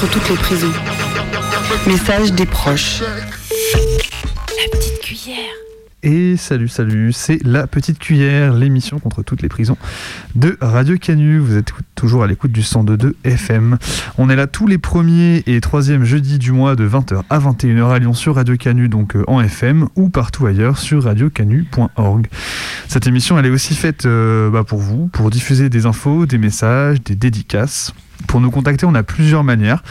contre toutes les prisons. Message des proches. La petite cuillère. Et salut, salut, c'est La Petite Cuillère, l'émission contre toutes les prisons de Radio Canu. Vous êtes toujours à l'écoute du 102.2 FM. On est là tous les premiers et troisièmes jeudis du mois de 20h à 21h à Lyon sur Radio Canu, donc euh, en FM, ou partout ailleurs sur radiocanu.org. Cette émission, elle est aussi faite euh, bah, pour vous, pour diffuser des infos, des messages, des dédicaces. Pour nous contacter, on a plusieurs manières.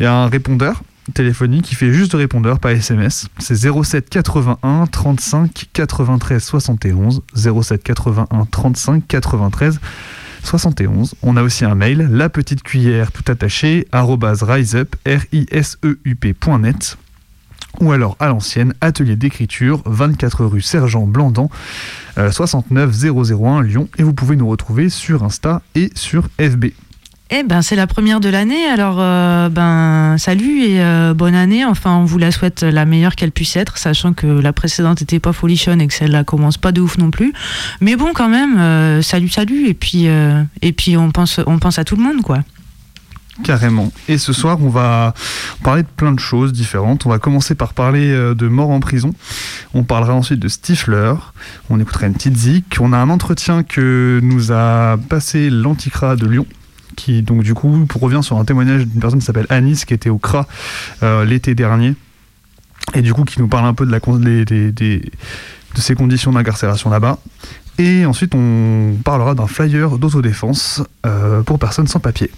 Il y a un répondeur téléphonique qui fait juste répondeur, pas SMS. C'est 07 81 35 93 71. 07 81 35 93 71. On a aussi un mail, la petite cuillère tout attaché, arrobase Ou alors à l'ancienne, atelier d'écriture, 24 rue Sergent Blandan, euh, 69 001 Lyon. Et vous pouvez nous retrouver sur Insta et sur FB. Eh ben, c'est la première de l'année, alors euh, ben salut et euh, bonne année. Enfin, on vous la souhaite la meilleure qu'elle puisse être, sachant que la précédente était pas folichonne et que celle-là commence pas de ouf non plus. Mais bon, quand même, euh, salut, salut. Et puis, euh, et puis on pense, on pense à tout le monde, quoi. Carrément. Et ce soir, on va parler de plein de choses différentes. On va commencer par parler euh, de mort en prison. On parlera ensuite de Stifler. On écoutera une petite zik. On a un entretien que nous a passé l'Anticra de Lyon. Qui, donc, du coup, revient sur un témoignage d'une personne qui s'appelle Anis, qui était au CRA euh, l'été dernier. Et du coup, qui nous parle un peu de, la, conditions d'incarcération là-bas. Et ensuite, on parlera d'un flyer d'autodéfense euh, pour personnes sans papier.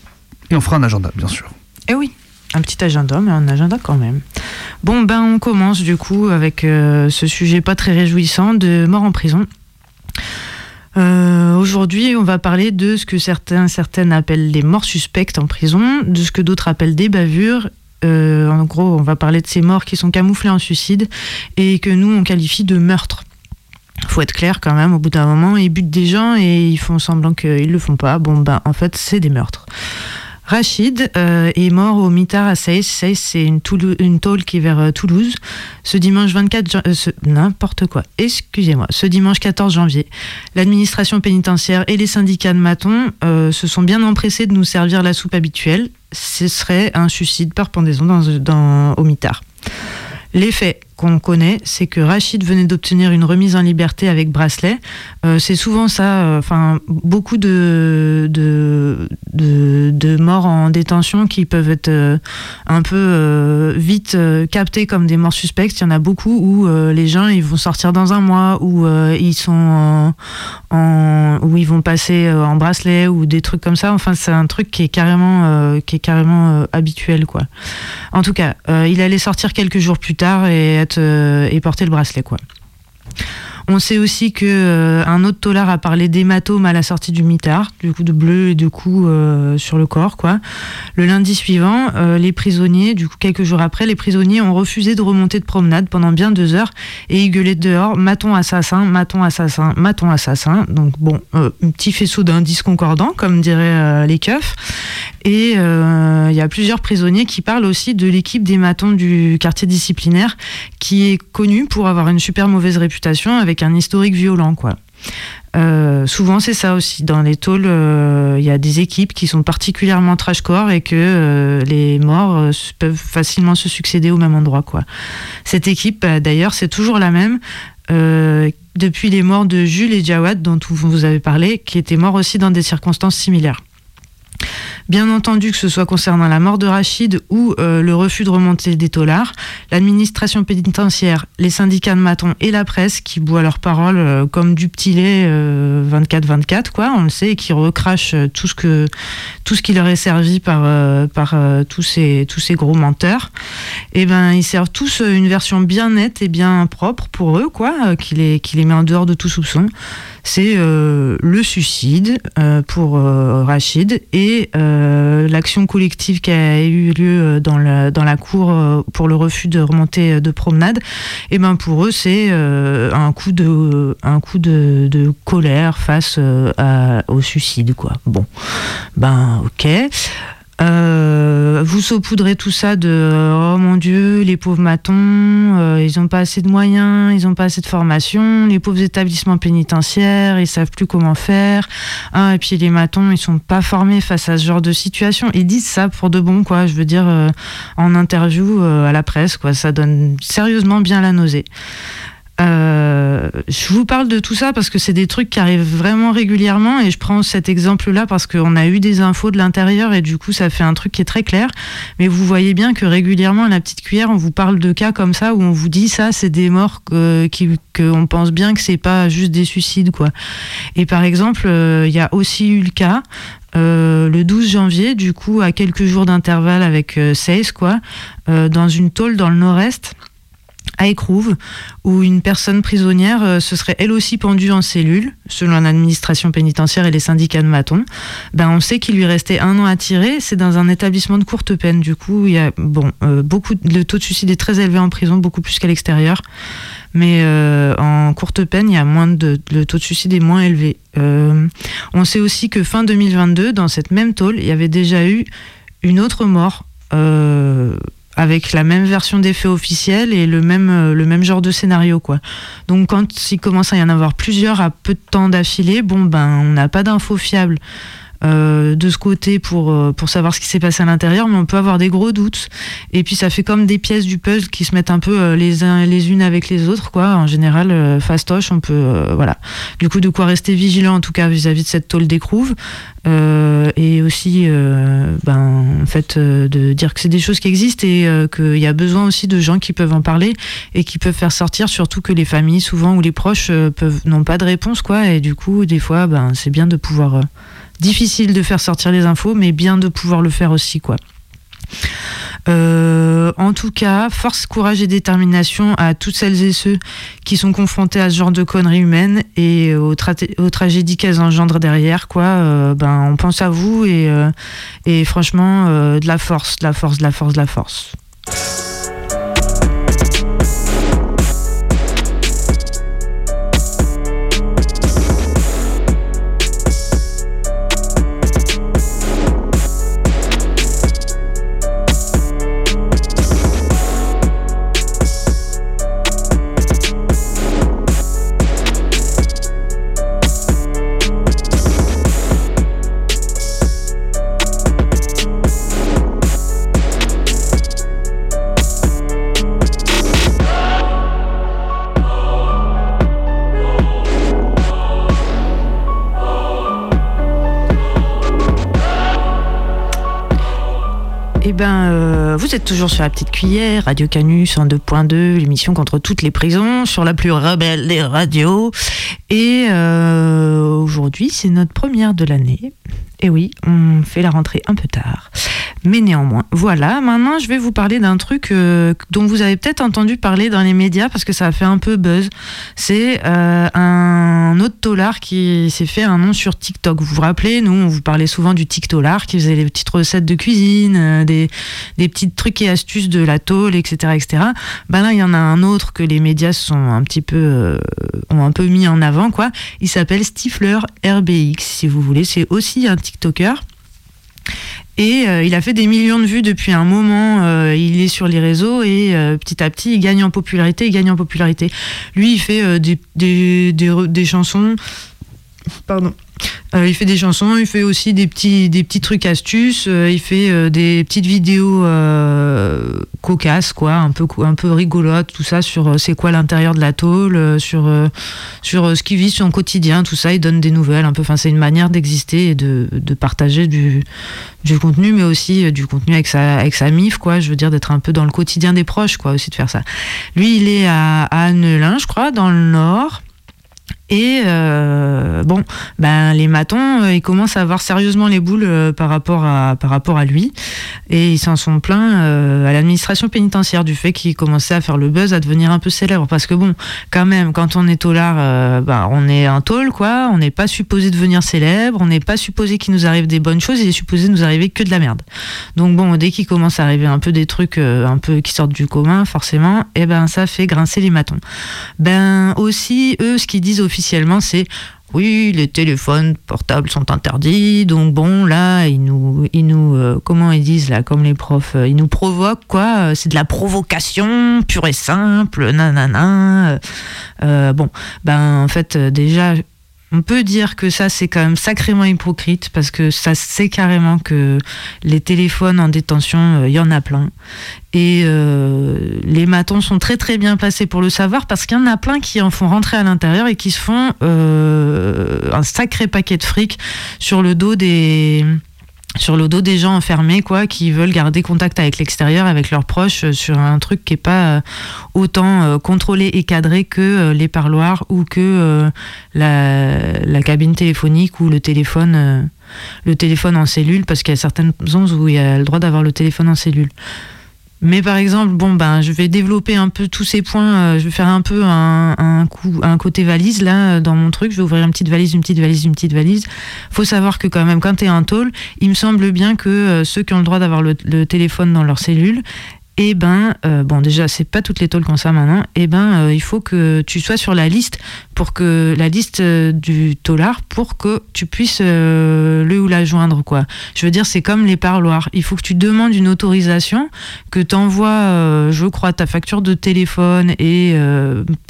Et on fera un agenda, bien sûr. Eh oui, un petit agenda, mais un agenda quand même. Bon, ben on commence du coup avec euh, ce sujet pas très réjouissant de mort en prison. Euh, Aujourd'hui, on va parler de ce que certains, certaines appellent les morts suspectes en prison, de ce que d'autres appellent des bavures. Euh, en gros, on va parler de ces morts qui sont camouflées en suicide et que nous, on qualifie de meurtre. Faut être clair quand même, au bout d'un moment, ils butent des gens et ils font semblant qu'ils le font pas. Bon, ben, en fait, c'est des meurtres. Rachid euh, est mort au mitard à Seyss. Seyss, c'est une, une tôle qui est vers euh, Toulouse. Ce dimanche 24 jan- euh, n'importe quoi. Excusez-moi. Ce dimanche 14 janvier, l'administration pénitentiaire et les syndicats de Maton se sont bien empressés de nous servir la soupe habituelle. Ce serait un suicide par pendaison dans, dans, au mitard. Les faits qu'on connaît, c'est que Rachid venait d'obtenir une remise en liberté avec bracelet. Euh, c'est souvent ça, euh, enfin beaucoup de, de, de, morts en détention qui peuvent être euh, un peu vite captées comme des morts suspectes. Il y en a beaucoup où les gens ils vont sortir dans un mois, où ils sont en, où ils vont passer en bracelet ou des trucs comme ça. Enfin, c'est un truc qui est carrément, qui est carrément habituel, quoi. En tout cas, il allait sortir quelques jours plus tard et, être, et porter le bracelet, quoi. On sait aussi que euh, un autre tolard a parlé d'hématome à la sortie du mitard, du coup de bleu et de coups euh, sur le corps, quoi. Le lundi suivant, euh, les prisonniers, du coup quelques jours après, les prisonniers ont refusé de remonter de promenade pendant bien deux heures et ils gueulaient dehors maton assassin, maton assassin, maton assassin. Donc bon, un petit faisceau d'indices concordants, comme diraient les keufs. Et il y a plusieurs prisonniers qui parlent aussi de l'équipe des matons du quartier disciplinaire, qui est connue pour avoir une super mauvaise réputation avec un historique violent, quoi. Euh, souvent, c'est ça aussi. Dans les tôles, euh, il y a des équipes qui sont particulièrement trashcore et que euh, les morts peuvent facilement se succéder au même endroit. Quoi. Cette équipe, bah, d'ailleurs, c'est toujours la même. depuis les morts de Jules et Jawad, dont vous avez parlé, qui étaient morts aussi dans des circonstances similaires. Bien entendu, que ce soit concernant la mort de Rachid ou le refus de remonter des tollards, l'administration pénitentiaire, les syndicats de Maton et la presse qui boit leurs paroles comme du petit lait 24-24, quoi, on le sait, et qui recrachent tout ce, que, tout ce qui leur est servi par, par tous, ces, tous ces gros menteurs. Et eh ben, ils servent tous une version bien nette et bien propre pour eux, quoi, qui les met en dehors de tout soupçon c'est euh, le suicide euh, pour euh, Rachid et l'action collective qui a eu lieu dans la, dans la cour pour le refus de remonter de promenade. Et ben pour eux, c'est un coup de un coup de colère face au suicide, quoi. Bon, ben ok. Euh, vous saupoudrez tout ça de oh mon Dieu, les pauvres matons, euh, ils n'ont pas assez de moyens, ils n'ont pas assez de formation, les pauvres établissements pénitentiaires, ils savent plus comment faire. Ah, et puis les matons, ils sont pas formés face à ce genre de situation. Ils disent ça pour de bon, quoi. Je veux dire, euh, en interview à la presse, quoi. Ça donne sérieusement bien la nausée. Euh, je vous parle de tout ça parce que c'est des trucs qui arrivent vraiment régulièrement et je prends cet exemple-là parce qu'on a eu des infos de l'intérieur et du coup ça fait un truc qui est très clair. Mais vous voyez bien que régulièrement à la petite cuillère on vous parle de cas comme ça où on vous dit ça c'est des morts qu'on qui, pense bien que c'est pas juste des suicides quoi. Et par exemple euh, il y a aussi eu le cas euh, le 12 janvier, du coup, à quelques jours d'intervalle avec euh, quoi, dans une tôle dans le nord-est à Écrouve, où une personne prisonnière euh, se serait elle aussi pendue en cellule, selon l'administration pénitentiaire et les syndicats de Maton. Ben, on sait qu'il lui restait un an à tirer. C'est dans un établissement de courte peine. Du coup, il y a bon, euh, beaucoup, le taux de suicide est très élevé en prison, beaucoup plus qu'à l'extérieur. Mais euh, en courte peine, il y a moins de, le taux de suicide est moins élevé. on sait aussi que fin 2022, dans cette même tôle, il y avait déjà eu une autre mort avec la même version des faits et le même, euh, le même genre de scénario quoi. Donc quand il commence à y en avoir plusieurs à peu de temps d'affilée, bon ben on n'a pas d'infos fiables. Euh, de ce côté pour, euh, pour savoir ce qui s'est passé à l'intérieur, mais on peut avoir des gros doutes. Et puis ça fait comme des pièces du puzzle qui se mettent un peu les, uns, les unes avec les autres, quoi. En général, fastoche, on peut, voilà. Du coup, de quoi rester vigilant en tout cas vis-à-vis de cette tôle d'écrouve. et aussi, ben, en fait, de dire que c'est des choses qui existent et qu'il y a besoin aussi de gens qui peuvent en parler et qui peuvent faire sortir, surtout que les familles, souvent, ou les proches, peuvent n'ont pas de réponse, quoi. Et du coup, des fois, ben, c'est bien de pouvoir difficile de faire sortir les infos, mais bien de pouvoir le faire aussi, quoi. Euh, en tout cas, force, courage et détermination à toutes celles et ceux qui sont confrontés à ce genre de conneries humaines et aux, tragédies qu'elles engendrent derrière. Quoi. Euh, ben, on pense à vous et, euh, et franchement, de la force, de la force, de la force, de la force. Vous êtes toujours sur la petite cuillère, Radio Canus en 2.2, l'émission contre toutes les prisons, sur la plus rebelle des radios. Et euh, aujourd'hui, c'est notre première de l'année. Et oui, on fait la rentrée un peu tard. Mais néanmoins, voilà. Maintenant, je vais vous parler d'un truc euh, dont vous avez peut-être entendu parler dans les médias parce que ça a fait un peu buzz. C'est euh, un autre tolard qui s'est fait un nom sur TikTok. Vous vous rappelez, nous, on vous parlait souvent du TikTolard qui faisait les petites recettes de cuisine, euh, des, petits trucs et astuces de la tôle, etc., etc. Ben là, il y en a un autre que les médias sont un petit peu ont un peu mis en avant, quoi. Il s'appelle Stifler RBX, si vous voulez. C'est aussi un TikToker. Et euh, il a fait des millions de vues depuis un moment. Euh, il est sur les réseaux et euh, petit à petit, il gagne en popularité, il gagne en popularité. Lui, il fait des, chansons. Pardon. Il fait des chansons, il fait aussi des petits, des petits trucs astuces, il fait des petites vidéos cocasse, quoi, un peu, un peu rigolote, tout ça, sur c'est quoi l'intérieur de la tôle, sur, sur ce qu'il vit sur son quotidien, tout ça. Il donne des nouvelles, un peu. Enfin, c'est une manière d'exister et de, de partager du, du contenu, mais aussi du contenu avec sa, avec sa mif, quoi. Je veux dire, d'être un peu dans le quotidien des proches, quoi, aussi de faire ça. Lui, il est à, à Annelin, je crois, dans le Nord. Et euh, bon, ben les matons, euh, ils commencent à avoir sérieusement les boules euh, par rapport à par rapport à lui, et ils s'en sont plaints à l'administration pénitentiaire du fait qu'il commençait à faire le buzz, à devenir un peu célèbre. Parce que bon, quand même, quand on est taulard, ben, on est un tôle, quoi. On n'est pas supposé devenir célèbre, on n'est pas supposé qu'il nous arrive des bonnes choses, il est supposé nous arriver que de la merde. Donc bon, dès qu'il commence à arriver un peu des trucs un peu qui sortent du commun, forcément, et eh ben ça fait grincer les matons. Ben aussi, eux, ce qu'ils disent officiellement, c'est oui, les téléphones portables sont interdits, donc bon, là, ils nous, ils nous, euh, comment ils disent là, comme les profs, euh, ils nous provoquent quoi euh, C'est de la provocation pure et simple, nanana. bon, ben en fait, déjà, on peut dire que ça, c'est quand même sacrément hypocrite parce que ça sait carrément que les téléphones en détention, il y en a plein. Et euh, les matons sont très très bien placés pour le savoir parce qu'il y en a plein qui en font rentrer à l'intérieur et qui se font euh, un sacré paquet de fric sur le dos des sur le dos des gens enfermés, quoi, qui veulent garder contact avec l'extérieur, avec leurs proches, euh, sur un truc qui est pas euh, autant euh, contrôlé et cadré que les parloirs ou que la, la, cabine téléphonique ou le téléphone, le téléphone en cellule, parce qu'il y a certaines zones où il y a le droit d'avoir le téléphone en cellule. Mais par exemple, bon ben, je vais développer un peu tous ces points. Euh, je vais faire un peu un, un, coup, un côté valise là dans mon truc. Je vais ouvrir une petite valise, une petite valise, une petite valise. Faut savoir que quand même, quand tu es un tôle, il me semble bien que euh, ceux qui ont le droit d'avoir le, téléphone dans leur cellule, eh ben, euh, bon, déjà, c'est pas toutes les tôles comme ça maintenant. Eh ben, euh, il faut que tu sois sur la liste pour que la liste euh, du tôlard pour que tu puisses le ou la joindre, quoi. Je veux dire, c'est comme les parloirs. Il faut que tu demandes une autorisation, que tu envoies, je crois, ta facture de téléphone et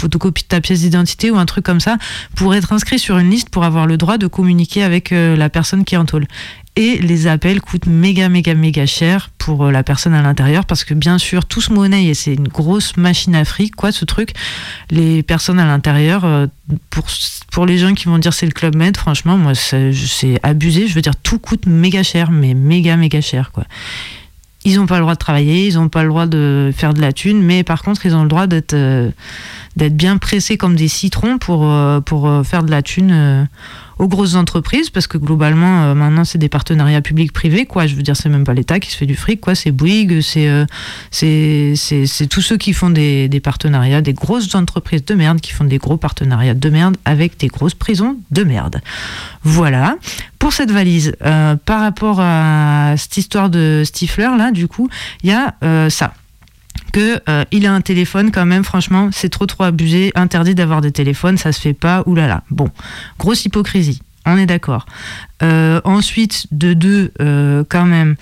photocopie de ta pièce d'identité ou un truc comme ça pour être inscrit sur une liste pour avoir le droit de communiquer avec la personne qui est en tôle. Et les appels coûtent méga, méga, méga cher pour euh, la personne à l'intérieur parce que bien sûr, tout ce monnaie, et c'est une grosse machine à fric, quoi, ce truc. Les personnes à l'intérieur, euh, pour, pour les gens qui vont dire c'est le Club Med, franchement, moi, c'est abusé. Je veux dire, tout coûte méga cher, mais méga, méga cher, quoi. Ils n'ont pas le droit de travailler, ils n'ont pas le droit de faire de la thune, mais par contre, ils ont le droit d'être euh, bien pressés comme des citrons pour, pour faire de la thune aux grosses entreprises, parce que globalement, euh, maintenant, c'est des partenariats publics-privés, quoi. Je veux dire, c'est même pas l'État qui se fait du fric, quoi. C'est Bouygues, c'est euh, tous ceux qui font des, des, partenariats, des grosses entreprises de merde qui font des gros partenariats de merde avec des grosses prisons de merde. Voilà. Pour cette valise, euh, par rapport à cette histoire de Stifler, là, du coup, il y a ça que euh, il a un téléphone quand même franchement c'est trop trop abusé interdit d'avoir des téléphones ça se fait pas oulala bon grosse hypocrisie on est d'accord. Euh, ensuite de deux euh, quand même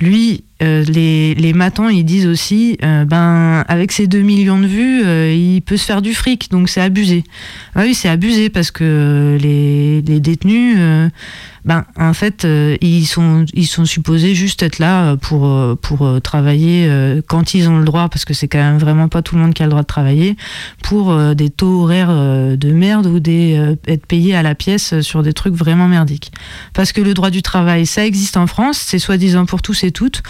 lui les, les matons ils disent aussi ben avec ses 2 millions de vues il peut se faire du fric donc c'est abusé ah oui c'est abusé parce que les, les détenus ben, en fait, euh, ils, sont, ils sont supposés juste être là euh, pour, euh, pour travailler quand ils ont le droit, parce que c'est quand même vraiment pas tout le monde qui a le droit de travailler, pour des taux horaires de merde ou des, être payé à la pièce sur des trucs vraiment merdiques. Parce que le droit du travail, ça existe en France, c'est soi-disant pour tous et toutes,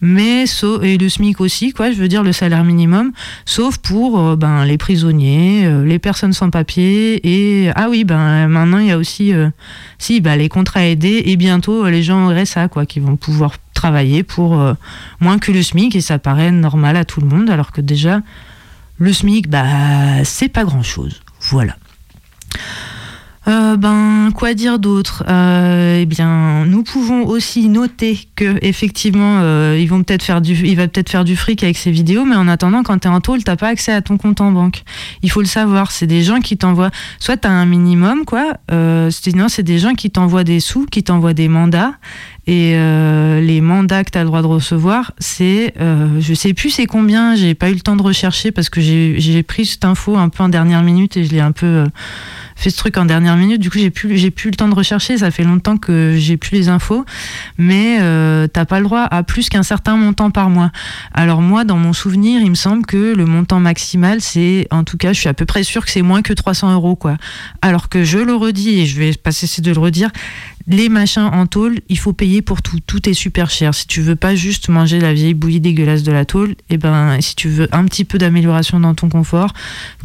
mais et le SMIC aussi, quoi, je veux dire le salaire minimum, sauf pour euh, ben, les prisonniers, euh, les personnes sans papier, et ah oui, ben maintenant il y a aussi euh, si, ben, les contrats aidés, et bientôt les gens au RSA, quoi, qui vont pouvoir travailler pour moins que le SMIC, et ça paraît normal à tout le monde, alors que déjà, le SMIC, bah, c'est pas grand chose. Voilà. Euh, ben, quoi dire d'autre? Euh, Eh bien, nous pouvons aussi noter que effectivement, euh, ils vont peut-être faire du, il va peut-être faire du fric avec ces vidéos, mais en attendant, quand t'es en tôle, t'as pas accès à ton compte en banque. Il faut le savoir. C'est des gens qui t'envoient. Soit t'as un minimum, quoi. sinon, c'est des gens qui t'envoient des sous, qui t'envoient des mandats, Et euh, les mandats que tu le droit de recevoir, c'est, euh, je sais plus c'est combien, j'ai pas eu le temps de rechercher parce que j'ai pris cette info un peu en dernière minute et je l'ai un peu euh, fait ce truc en dernière minute. Du coup, j'ai plus, j'ai plus le temps de rechercher. Ça fait longtemps que j'ai plus les infos. Mais euh, t'as pas le droit à plus qu'un certain montant par mois. Alors moi, dans mon souvenir, il me semble que le montant maximal, c'est, en tout cas, je suis à peu près sûr que c'est moins que 300 euros, quoi. Alors que je le redis et je vais pas cesser de le redire, les machins en tôle, il faut payer pour tout. Tout est super cher. Si tu veux pas juste manger la vieille bouillie dégueulasse de la tôle, et eh ben si tu veux un petit peu d'amélioration dans ton confort,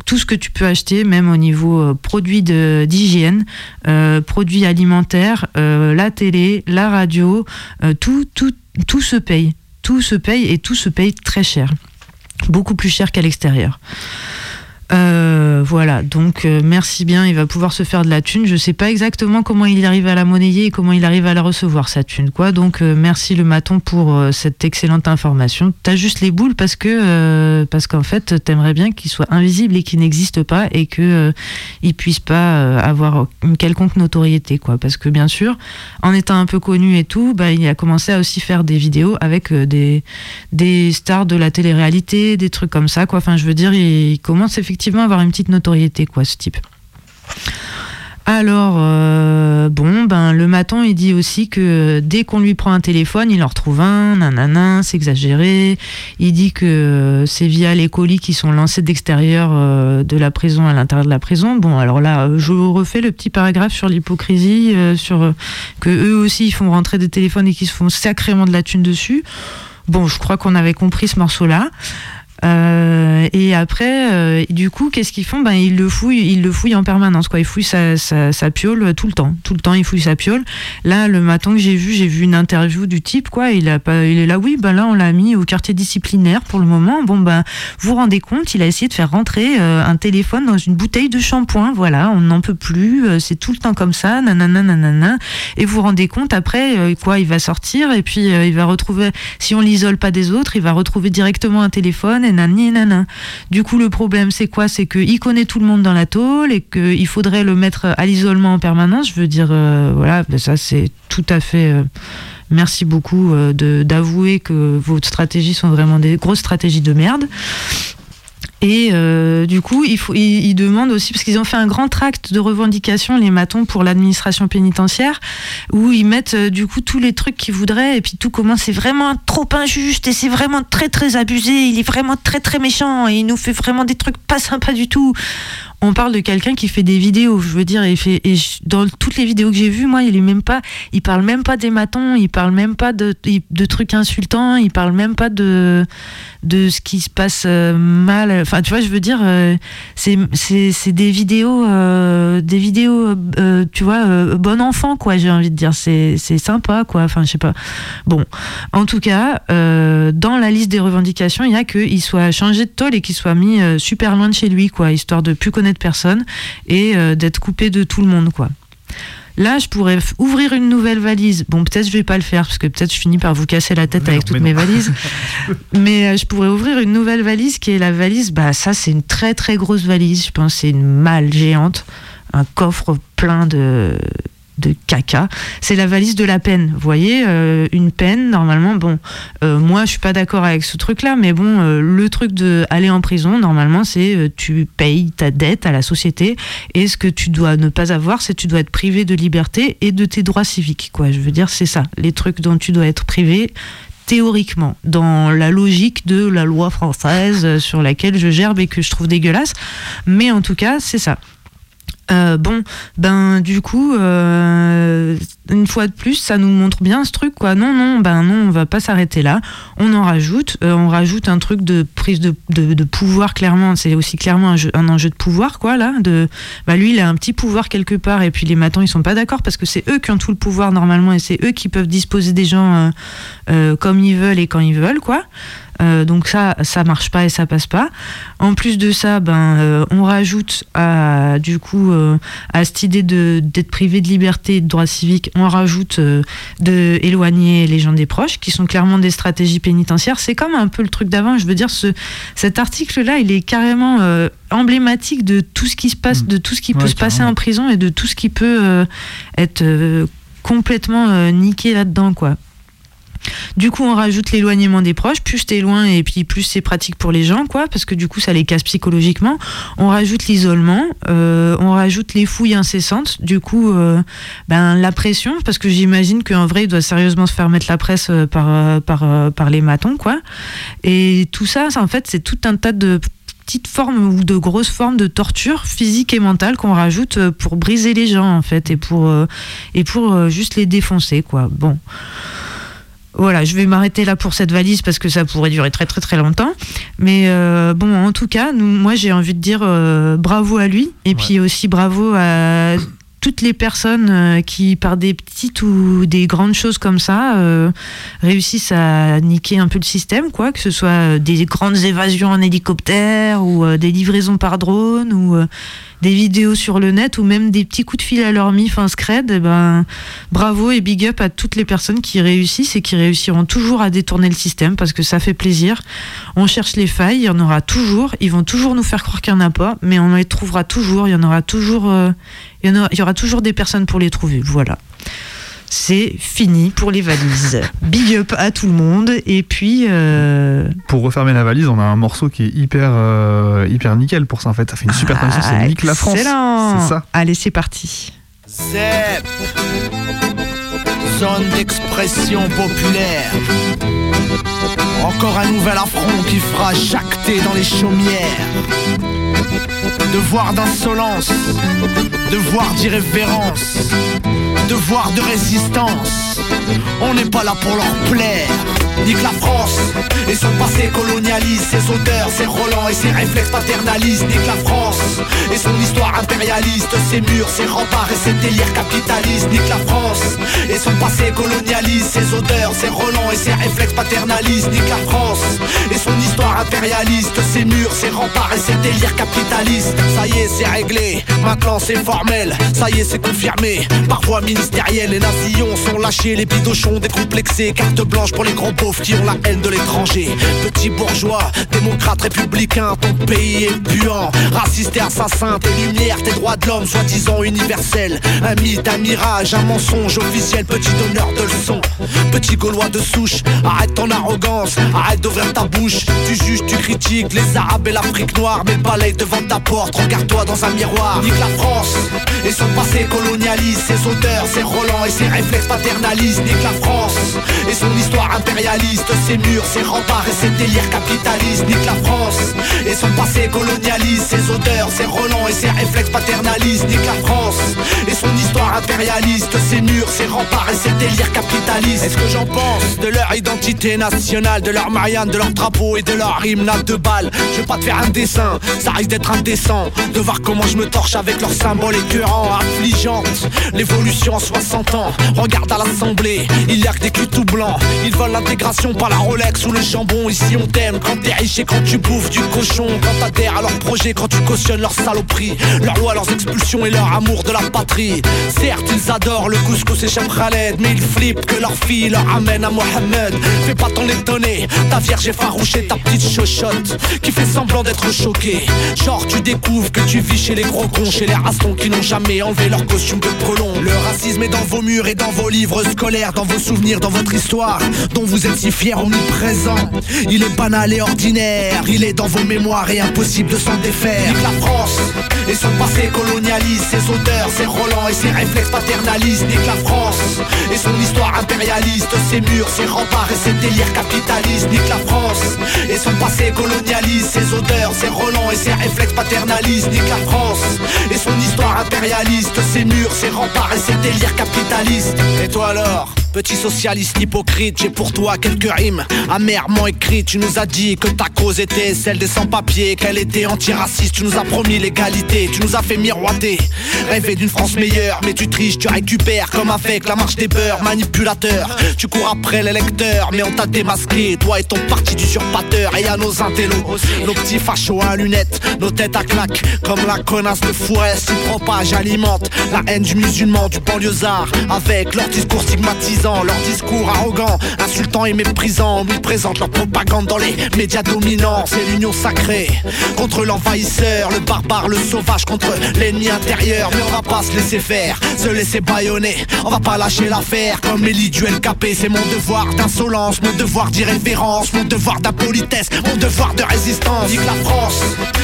tout ce que tu peux acheter, même au niveau euh, produits d'hygiène, euh, produits alimentaires, euh, la télé, la radio, tout, tout, tout se paye. Tout se paye et tout se paye très cher. Beaucoup plus cher qu'à l'extérieur. Euh, voilà, donc euh, merci bien, il va pouvoir se faire de la thune. Je sais pas exactement comment il arrive à la monnayer et comment il arrive à la recevoir, sa thune, quoi. Donc euh, merci le maton pour cette excellente information. T'as juste les boules parce que parce qu'en fait t'aimerais bien qu'il soit invisible et qu'il n'existe pas et que il puisse pas avoir une quelconque notoriété, quoi. Parce que bien sûr, en étant un peu connu et tout, bah, il a commencé à aussi faire des vidéos avec des des stars de la télé-réalité, des trucs comme ça, quoi. Enfin, je veux dire, il commence effectivement effectivement avoir une petite notoriété, quoi, ce type. Alors, euh, bon, ben, le matin, il dit aussi que dès qu'on lui prend un téléphone, il en retrouve un, nanana, c'est exagéré. Il dit que c'est via les colis qui sont lancés d'extérieur euh, de la prison à l'intérieur de la prison. Bon, alors là, je refais le petit paragraphe sur l'hypocrisie, euh, sur que eux aussi, ils font rentrer des téléphones et qu'ils se font sacrément de la thune dessus. Bon, je crois qu'on avait compris ce morceau-là. Euh, et après, euh, du coup, qu'est-ce qu'ils font? Ben ils le fouillent, ils le fouillent en permanence. Quoi, ils fouillent sa, sa, piole tout le temps, tout le temps. Ils fouillent sa piole. Là, le matin que j'ai vu, j'ai vu une interview du type. Quoi, il a pas, il est là. Oui, ben là, on l'a mis au quartier disciplinaire pour le moment. Bon, ben, vous vous rendez compte, il a essayé de faire rentrer euh, un téléphone dans une bouteille de shampoing. Voilà, on n'en peut plus. c'est tout le temps comme ça. Nanana, nanana. Et vous vous rendez compte après, quoi, il va sortir et puis il va retrouver. Si on l'isole pas des autres, il va retrouver directement un téléphone du coup, le problème, c'est quoi? C'est qu'il connaît tout le monde dans la tôle et qu'il faudrait le mettre à l'isolement en permanence. Je veux dire, euh, voilà, ben ça, c'est tout à fait. Euh, merci beaucoup euh, d'avouer que vos stratégies sont vraiment des grosses stratégies de merde. Et euh, du coup, il, faut, il, demande aussi, parce qu'ils ont fait un grand tract de revendication, les matons, pour l'administration pénitentiaire, où ils mettent euh, du coup tous les trucs qu'ils voudraient, et puis tout comment c'est vraiment trop injuste, et c'est vraiment très très abusé, il est vraiment très très méchant, et il nous fait vraiment des trucs pas sympas du tout on parle de quelqu'un qui fait des vidéos. Je veux dire, et, fait, et dans toutes les vidéos que j'ai vues, moi, il est même pas, il parle même pas des matons, il parle même pas de, de trucs insultants, il parle même pas de de ce qui se passe euh, mal. Enfin, tu vois, je veux dire, euh, c'est des vidéos, euh, des vidéos, tu vois, bon enfant, quoi. J'ai envie de dire, c'est sympa, quoi. Enfin, je sais pas. Bon, en tout cas, dans la liste des revendications, il y a qu'il soit changé de tôle et qu'il soit mis super loin de chez lui, quoi, histoire de plus connaître personne et d'être coupé de tout le monde, quoi. Là, je pourrais ouvrir une nouvelle valise. Bon, peut-être je vais pas le faire parce que peut-être je finis par vous casser la tête avec toutes mes valises. mais euh, je pourrais ouvrir une nouvelle valise qui est la valise. Bah, ça, c'est une très très grosse valise. Je pense c'est une malle géante, un coffre plein de de caca. C'est la valise de la peine. Vous voyez, euh, une peine, normalement, bon, euh, moi je suis pas d'accord avec ce truc-là, mais bon, euh, le truc de aller en prison, normalement, c'est tu payes ta dette à la société et ce que tu dois ne pas avoir, c'est tu dois être privé de liberté et de tes droits civiques. Quoi. Je veux dire, c'est ça, les trucs dont tu dois être privé théoriquement, dans la logique de la loi française sur laquelle je gerbe et que je trouve dégueulasse. Mais en tout cas, c'est ça. Euh, bon, ben du coup, euh, une fois de plus, ça nous montre bien ce truc, quoi. Non, non, ben non, on va pas s'arrêter là. On en rajoute, euh, on rajoute un truc de prise de, de, pouvoir. Clairement, c'est aussi clairement un, enjeu de pouvoir, quoi. Là, de, bah lui, il a un petit pouvoir quelque part, et puis les matons, ils sont pas d'accord parce que c'est eux qui ont tout le pouvoir normalement, et c'est eux qui peuvent disposer des gens comme ils veulent et quand ils veulent, quoi. Euh, donc ça, ça marche pas et ça passe pas. En plus de ça, ben, euh, on rajoute à, du coup euh, à cette idée d'être privé de liberté de droits civiques, on rajoute de éloigner les gens des proches, qui sont clairement des stratégies pénitentiaires. C'est comme un peu le truc d'avant. Je veux dire, ce, cet article-là, il est carrément emblématique de tout ce qui se passe, mm. de tout ce qui peut se passer en prison et de tout ce qui peut être complètement niqué là-dedans, quoi. Du coup, on rajoute l'éloignement des proches. Plus t'es loin et puis plus c'est pratique pour les gens, quoi, parce que du coup, ça les casse psychologiquement. On rajoute l'isolement, euh, on rajoute les fouilles incessantes. Du coup, euh, ben la pression, parce que j'imagine qu'en vrai, il doit sérieusement se faire mettre la presse euh, par par par les matons, quoi. Et tout ça, en fait, c'est tout un tas de petites formes ou de grosses formes de torture physique et mentale qu'on rajoute pour briser les gens en fait et pour et pour juste les défoncer quoi. Bon. Voilà, je vais m'arrêter là pour cette valise parce que ça pourrait durer très très très longtemps. Mais euh, bon, en tout cas, nous, moi j'ai envie de dire euh, bravo à lui. Et puis aussi bravo à toutes les personnes euh, qui, par des petites ou des grandes choses comme ça, réussissent à niquer un peu le système, quoi, que ce soit des grandes évasions en hélicoptère ou des livraisons par drone ou des vidéos sur le net ou même des petits coups de fil à leur mif, un scred, eh ben, bravo et big up à toutes les personnes qui réussissent et qui réussiront toujours à détourner le système parce que ça fait plaisir. On cherche les failles, il y en aura toujours, ils vont toujours nous faire croire qu'il n'y en a pas, mais on les trouvera toujours, il y en aura toujours, euh, il, y aura, toujours des personnes pour les trouver. Voilà c'est fini pour les valises. Big up à tout le monde. Et puis. Euh, pour refermer la valise, on a un morceau qui est hyper, euh, hyper nickel pour ça en fait. Ça fait une super transition, c'est ah, Nick la France. C'est ça. Allez, c'est parti. ZEP Zone d'expression populaire. Encore un nouvel affront qui fera jacter dans les chaumières. Devoir d'insolence, devoir d'irrévérence, devoir de résistance. On n'est pas là pour leur plaire. Nique la France et son passé colonialiste, ses odeurs, ses relents et ses réflexes paternalistes. Nique la France et son histoire impérialiste, ses murs, ses remparts et ses délires capitalistes. Nique la France et son passé colonialiste, ses odeurs, ses relents et ses réflexes paternalistes. Nique la France et son histoire impérialiste, ses murs, ses remparts et ses délires capitalistes. Ça y est, c'est réglé, maintenant c'est formel. Ça y est, c'est confirmé. Par voie ministérielle, les nazillons sont lâchés, les bidochons décomplexés, carte blanche pour les gros pauvres qui ont la haine de l'étranger. Petits bourgeois, démocrates républicains, ton pays est puant. Raciste et assassin, tes lumières, tes droits de l'homme, soi-disant universels. Un mythe, un mirage, un mensonge officiel, petit donneur de leçons. Petit gaulois de souche, arrête ton arrogance, arrête d'ouvrir ta bouche. Tu juges, tu critiques les arabes et l'Afrique noire, mais balaye devant ta porte, regarde-toi dans un miroir. Nique la France et son passé colonialiste, ses odeurs, ses relents et ses réflexes paternalistes. Nique la France et son histoire impérialiste, ses murs, ses remparts et ses délires capitalistes. Nique la France et son passé colonialiste, ses odeurs, ses relents et ses réflexes paternalistes. Nique la France et son histoire impérialiste, ses murs, ses remparts et ses délires capitalistes. Est-ce que j'en pense de leur identité nationale, de leur Marianne, de leur drapeau et de leur hymne à deux balles? Je vais pas te faire un dessin, ça risque d'être indécent de voir comment je me torche avec leurs symboles écœurants, affligeantes. L'évolution en 60 ans, regarde à l'assemblée, il y a que des culs tout blancs. Ils veulent l'intégration par la Rolex ou le jambon. Ici on t'aime quand t'es riche et quand tu bouffes du cochon. Quand t'adhères à leurs projets, quand tu cautionnes leur saloperie, leur loi, leurs expulsions et leur amour de la patrie. Certes, ils adorent le couscous et Chef Khaled, mais ils flippent que leur fille leur amène à Mohamed. Fais pas t'en étonner, ta vierge effarouchée, ta petite chochotte qui fait semblant d'être choquée. Genre, tu découvres que tu vis chez les gros cons, chez les rastons qui n'ont jamais enlevé leur costume de prolong. Le racisme est dans vos murs et dans vos livres scolaires, dans vos souvenirs, dans votre histoire, dont vous êtes si fiers, omniprésent. Il est banal et ordinaire, il est dans vos mémoires et impossible de s'en défaire. Nique la France et son passé colonialiste, ses odeurs, ses relents et ses réflexes paternalistes. Nique la France et son histoire impérialiste, ses murs, ses remparts et ses délires capitalistes. Nique la France et son passé colonialiste, ses odeurs, ses relents et ses réflexes paternalistes. Nique la France et son histoire impérialiste, ses murs, ses remparts et ses délires capitalistes. Et toi alors? Petit socialiste hypocrite, j'ai pour toi quelques rimes amèrement écrites. Tu nous as dit que ta cause était celle des sans-papiers, qu'elle était antiraciste. Tu nous as promis l'égalité, tu nous as fait miroiter. Rêver d'une France meilleure, mais tu triches, tu récupères comme avec la marche des beurs. Manipulateur, tu cours après les lecteurs, mais on t'a démasqué. Toi et ton parti d'usurpateur, et à nos intellos, nos petits fachos à lunettes, nos têtes à claque, comme la connasse de Fourès. Ils propagent, alimentent la haine du musulman, du banlieusard, avec leur discours stigmatisant leur discours arrogant, insultant et méprisant, présente leur propagande dans les médias dominants. C'est l'union sacrée contre l'envahisseur, le barbare, le sauvage contre l'ennemi intérieur. Mais on va pas se laisser faire, se laisser baïonner. On va pas lâcher l'affaire comme Elie du LKP. C'est mon devoir d'insolence, mon devoir d'irrévérence, mon devoir d'impolitesse, mon devoir de résistance. Dit que la France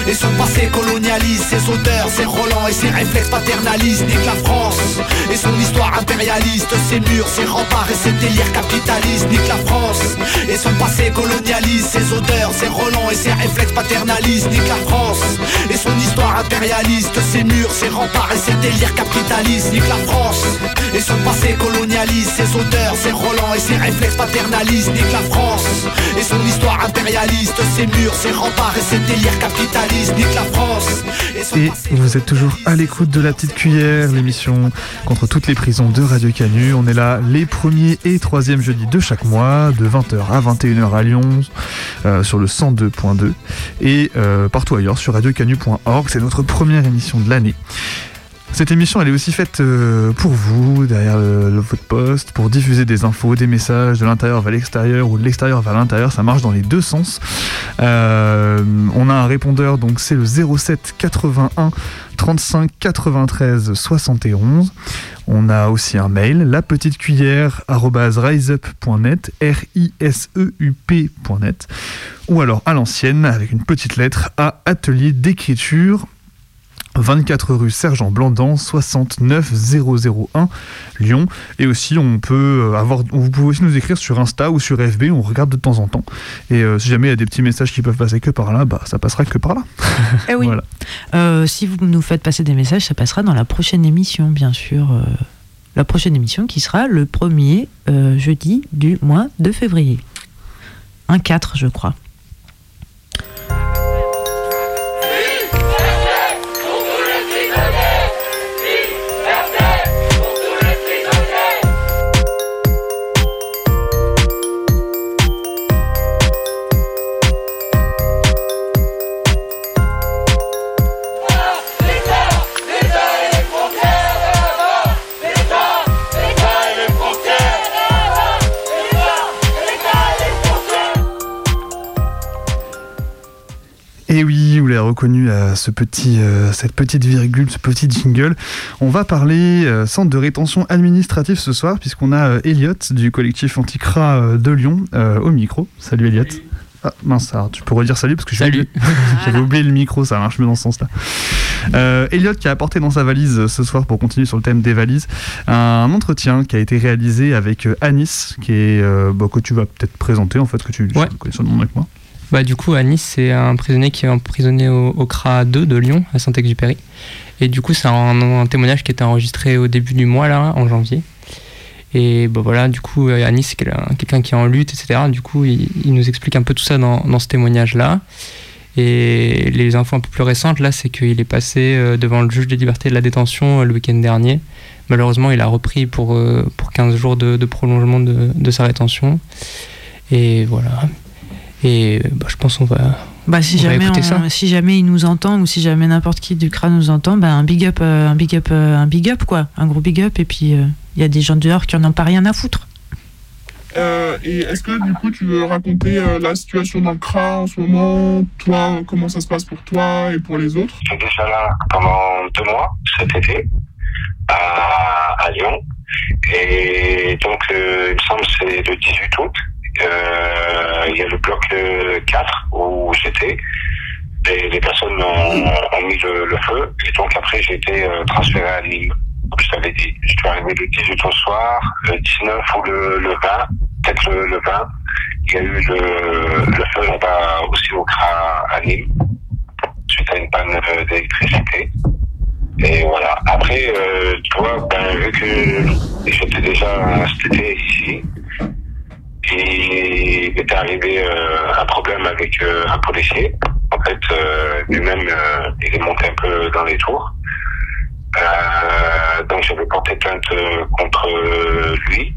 et son passé colonialiste, ses odeurs, ses Roland et ses réflexes paternalistes. Dit que la France et son histoire impérialiste, ses murs, ses remparts et ses délires capitalistes. Dit que la France et son passé colonialiste, ses odeurs, ses Roland et ses réflexes paternalistes. Dit que la France et son histoire impérialiste, ses murs, ses remparts et ses délires capitalistes. Dit que la France et son passé colonialiste, ses odeurs, ses Roland et ses réflexes paternalistes. Dit que la France et son histoire impérialiste, ses murs, ses remparts et ses délires capitalistes. Dit que la France et son Et vous êtes toujours à l'écoute de la petite cuillère, l'émission contre toutes les prisons de Radio Canu. On est là les premiers et troisièmes jeudis de chaque mois, de 20h à 21h à Lyon, euh, sur le 102.2 et euh, partout ailleurs sur radiocanu.org. C'est notre première émission de l'année. Cette émission, elle est aussi faite euh, pour vous, derrière votre poste, pour diffuser des infos, des messages de l'intérieur vers l'extérieur ou de l'extérieur vers l'intérieur. Ça marche dans les deux sens. Euh, on a un répondeur, donc c'est le 07 81 35 93 71. On a aussi un mail, la petite cuillère riseup.net, r i s e u p.net, ou alors à l'ancienne avec une petite lettre à atelier d'écriture 24 rue Sergent Blandan, 69 001 Lyon. Et aussi, on peut avoir, vous pouvez aussi nous écrire sur Insta ou sur FB, on regarde de temps en temps. Et euh, si jamais il y a des petits messages qui peuvent passer que par là, bah ça passera que par là. Eh oui. Voilà. Euh, si vous nous faites passer des messages, ça passera dans la prochaine émission, bien sûr. euh, la prochaine émission qui sera le premier euh, jeudi du mois de février. Un 4, je crois. Reconnu à ce petit, euh, cette petite virgule, ce petit jingle. On va parler euh, centre de rétention administrative ce soir, puisqu'on a euh, Elliot du collectif Anticra de Lyon au micro. Salut Elliot. Ah mince, alors tu pourrais dire salut parce que j'avais Salut. oublié- le micro, ça marche mieux dans ce sens-là. Euh, Elliot qui a apporté dans sa valise ce soir pour continuer sur le thème des valises un entretien qui a été réalisé avec Anis, qui est euh, bah, que tu vas peut-être présenter en fait, que tu Ouais. tu connais son nom avec moi. Bah, du coup, à Nice, c'est un prisonnier qui est emprisonné au, CRA 2 de Lyon, à Saint-Exupéry. Et du coup, c'est un, témoignage qui été enregistré au début du mois, là, en janvier. Et bah, voilà, du coup, euh, Anis, c'est quel- quelqu'un qui est en lutte, etc. Du coup, il, nous explique un peu tout ça dans, ce témoignage-là. Et les infos un peu plus récentes, là, c'est qu'il est passé euh, devant le juge des libertés de la détention euh, le week-end dernier. Malheureusement, il a repris pour, euh, pour 15 jours de, prolongement de sa rétention. Et voilà. Et bah, je pense qu'on va. Bah, si, On va jamais écouter on- ça. si jamais il nous entend ou si jamais n'importe qui du CRA nous entend, bah, un big up, euh, un big up, euh, un big up quoi, un gros big up. Et puis euh, il y a des gens dehors qui en ont pas rien à foutre. Euh, et est-ce que du coup tu veux raconter euh, la situation dans le CRA en ce moment? Toi, euh, comment ça se passe pour toi et pour les autres? J'étais déjà là pendant deux mois cet été à, à Lyon. Et donc, euh, il me semble que c'est le 18 août. Euh, Il y a le bloc euh, 4 où j'étais. Et les personnes ont, mis le, feu. Et donc après, j'ai été euh, transféré à Nîmes. Comme je t'avais dit, je suis arrivé le 18 au soir, le 19 ou le, le 20, peut-être le, le 20. Il y a eu le, le feu là-bas aussi au CRA à Nîmes suite à une panne euh, d'électricité. Et voilà. Après, tu vois, ben, vu que j'étais déjà cet ici, il m'était arrivé euh, un problème avec euh, un policier. En fait, euh, lui-même, euh, il est monté un peu dans les tours. Euh, donc j'avais porté plainte contre lui.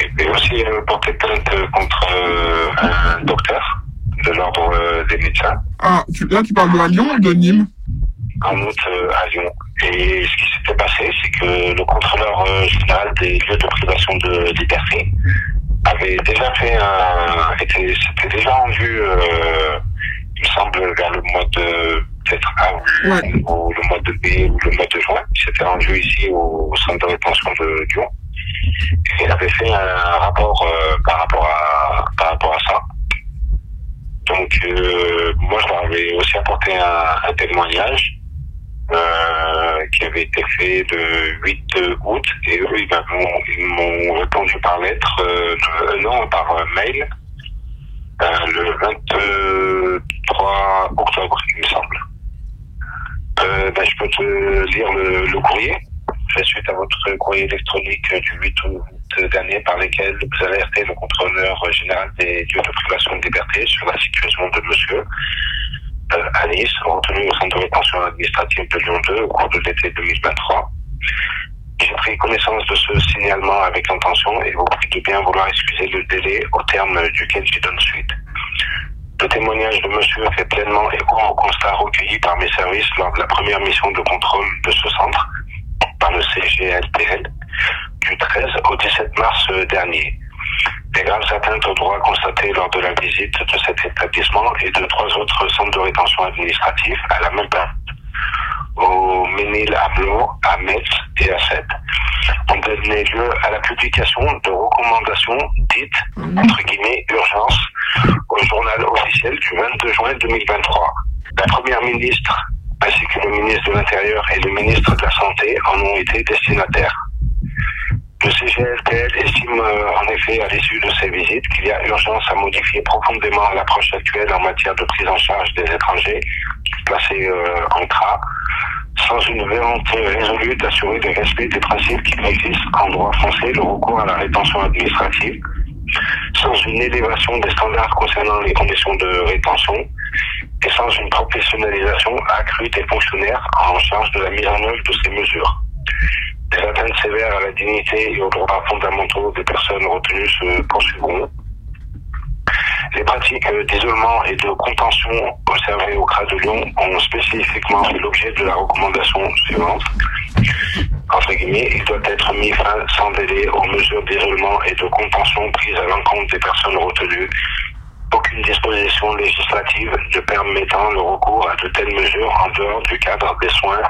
Et puis aussi porté plainte contre euh, un docteur de l'ordre des médecins Ah, tu, là tu parles de Lyon ou de Nîmes? En août euh, à Lyon. Et ce qui s'était passé, c'est que le contrôleur général des lieux de privation de liberté avait déjà fait un. était- C'était déjà rendu, euh, il me semble, vers le mois de. peut-être avril ou le mois de mai ou le mois de juin. Il s'était rendu ici au, centre de rétention de Lyon. Et il avait fait un rapport euh, par, rapport à, par rapport à ça. Donc, euh, moi, je leur avais aussi apporté un, un témoignage qui avait été fait le 8 août. Et eux, ils m'ont- répondu par lettre, euh, le- non, par euh, mail, euh, le 23 octobre, il me semble. Euh, ben, je peux te lire le, le courrier. Fait suite à votre courrier électronique du 8 août dernier par lequel vous alertez le contrôleur général des lieux de privation de liberté sur la situation de monsieur euh, à Nice, retenu au centre de rétention administrative de Lyon 2 au cours de l'été 2023. J'ai pris connaissance de ce signalement avec intention et vous prie de bien vouloir excuser le délai au terme duquel j'y donne suite. Le témoignage de monsieur fait pleinement écho au constat recueilli par mes services lors de la première mission de contrôle de ce centre par le CGLPL du 13 au 17 mars dernier. Les graves atteintes aux droits constatées lors de la visite de cet établissement et de trois autres centres de rétention administrative à la même date, au Ménil-Amelot, à Metz et à Sète, ont donné lieu à la publication de recommandations dites, entre guillemets, urgence, au journal officiel du 22 juin 2023. La première ministre, ainsi que le ministre de l'Intérieur et le ministre de la Santé en ont été destinataires. Le CGLTL estime euh, en effet à l'issue de ces visites qu'il y a urgence à modifier profondément l'approche actuelle en matière de prise en charge des étrangers placés euh, en CRA, sans une volonté résolue d'assurer le respect des principes qui existent en droit français, le recours à la rétention administrative, sans une élévation des standards concernant les conditions de rétention et sans une professionnalisation accrue des fonctionnaires en charge de la mise en œuvre de ces mesures. Des atteintes sévères à la dignité et aux droits fondamentaux des personnes retenues se poursuivront. Les pratiques d'isolement et de contention observées au CRA de Lyon ont spécifiquement fait l'objet de la recommandation suivante. Entre guillemets, il doit être mis fin sans délai aux mesures d'isolement et de contention prises à l'encontre des personnes retenues. Aucune disposition législative ne permettant le recours à de telles mesures en dehors du cadre des soins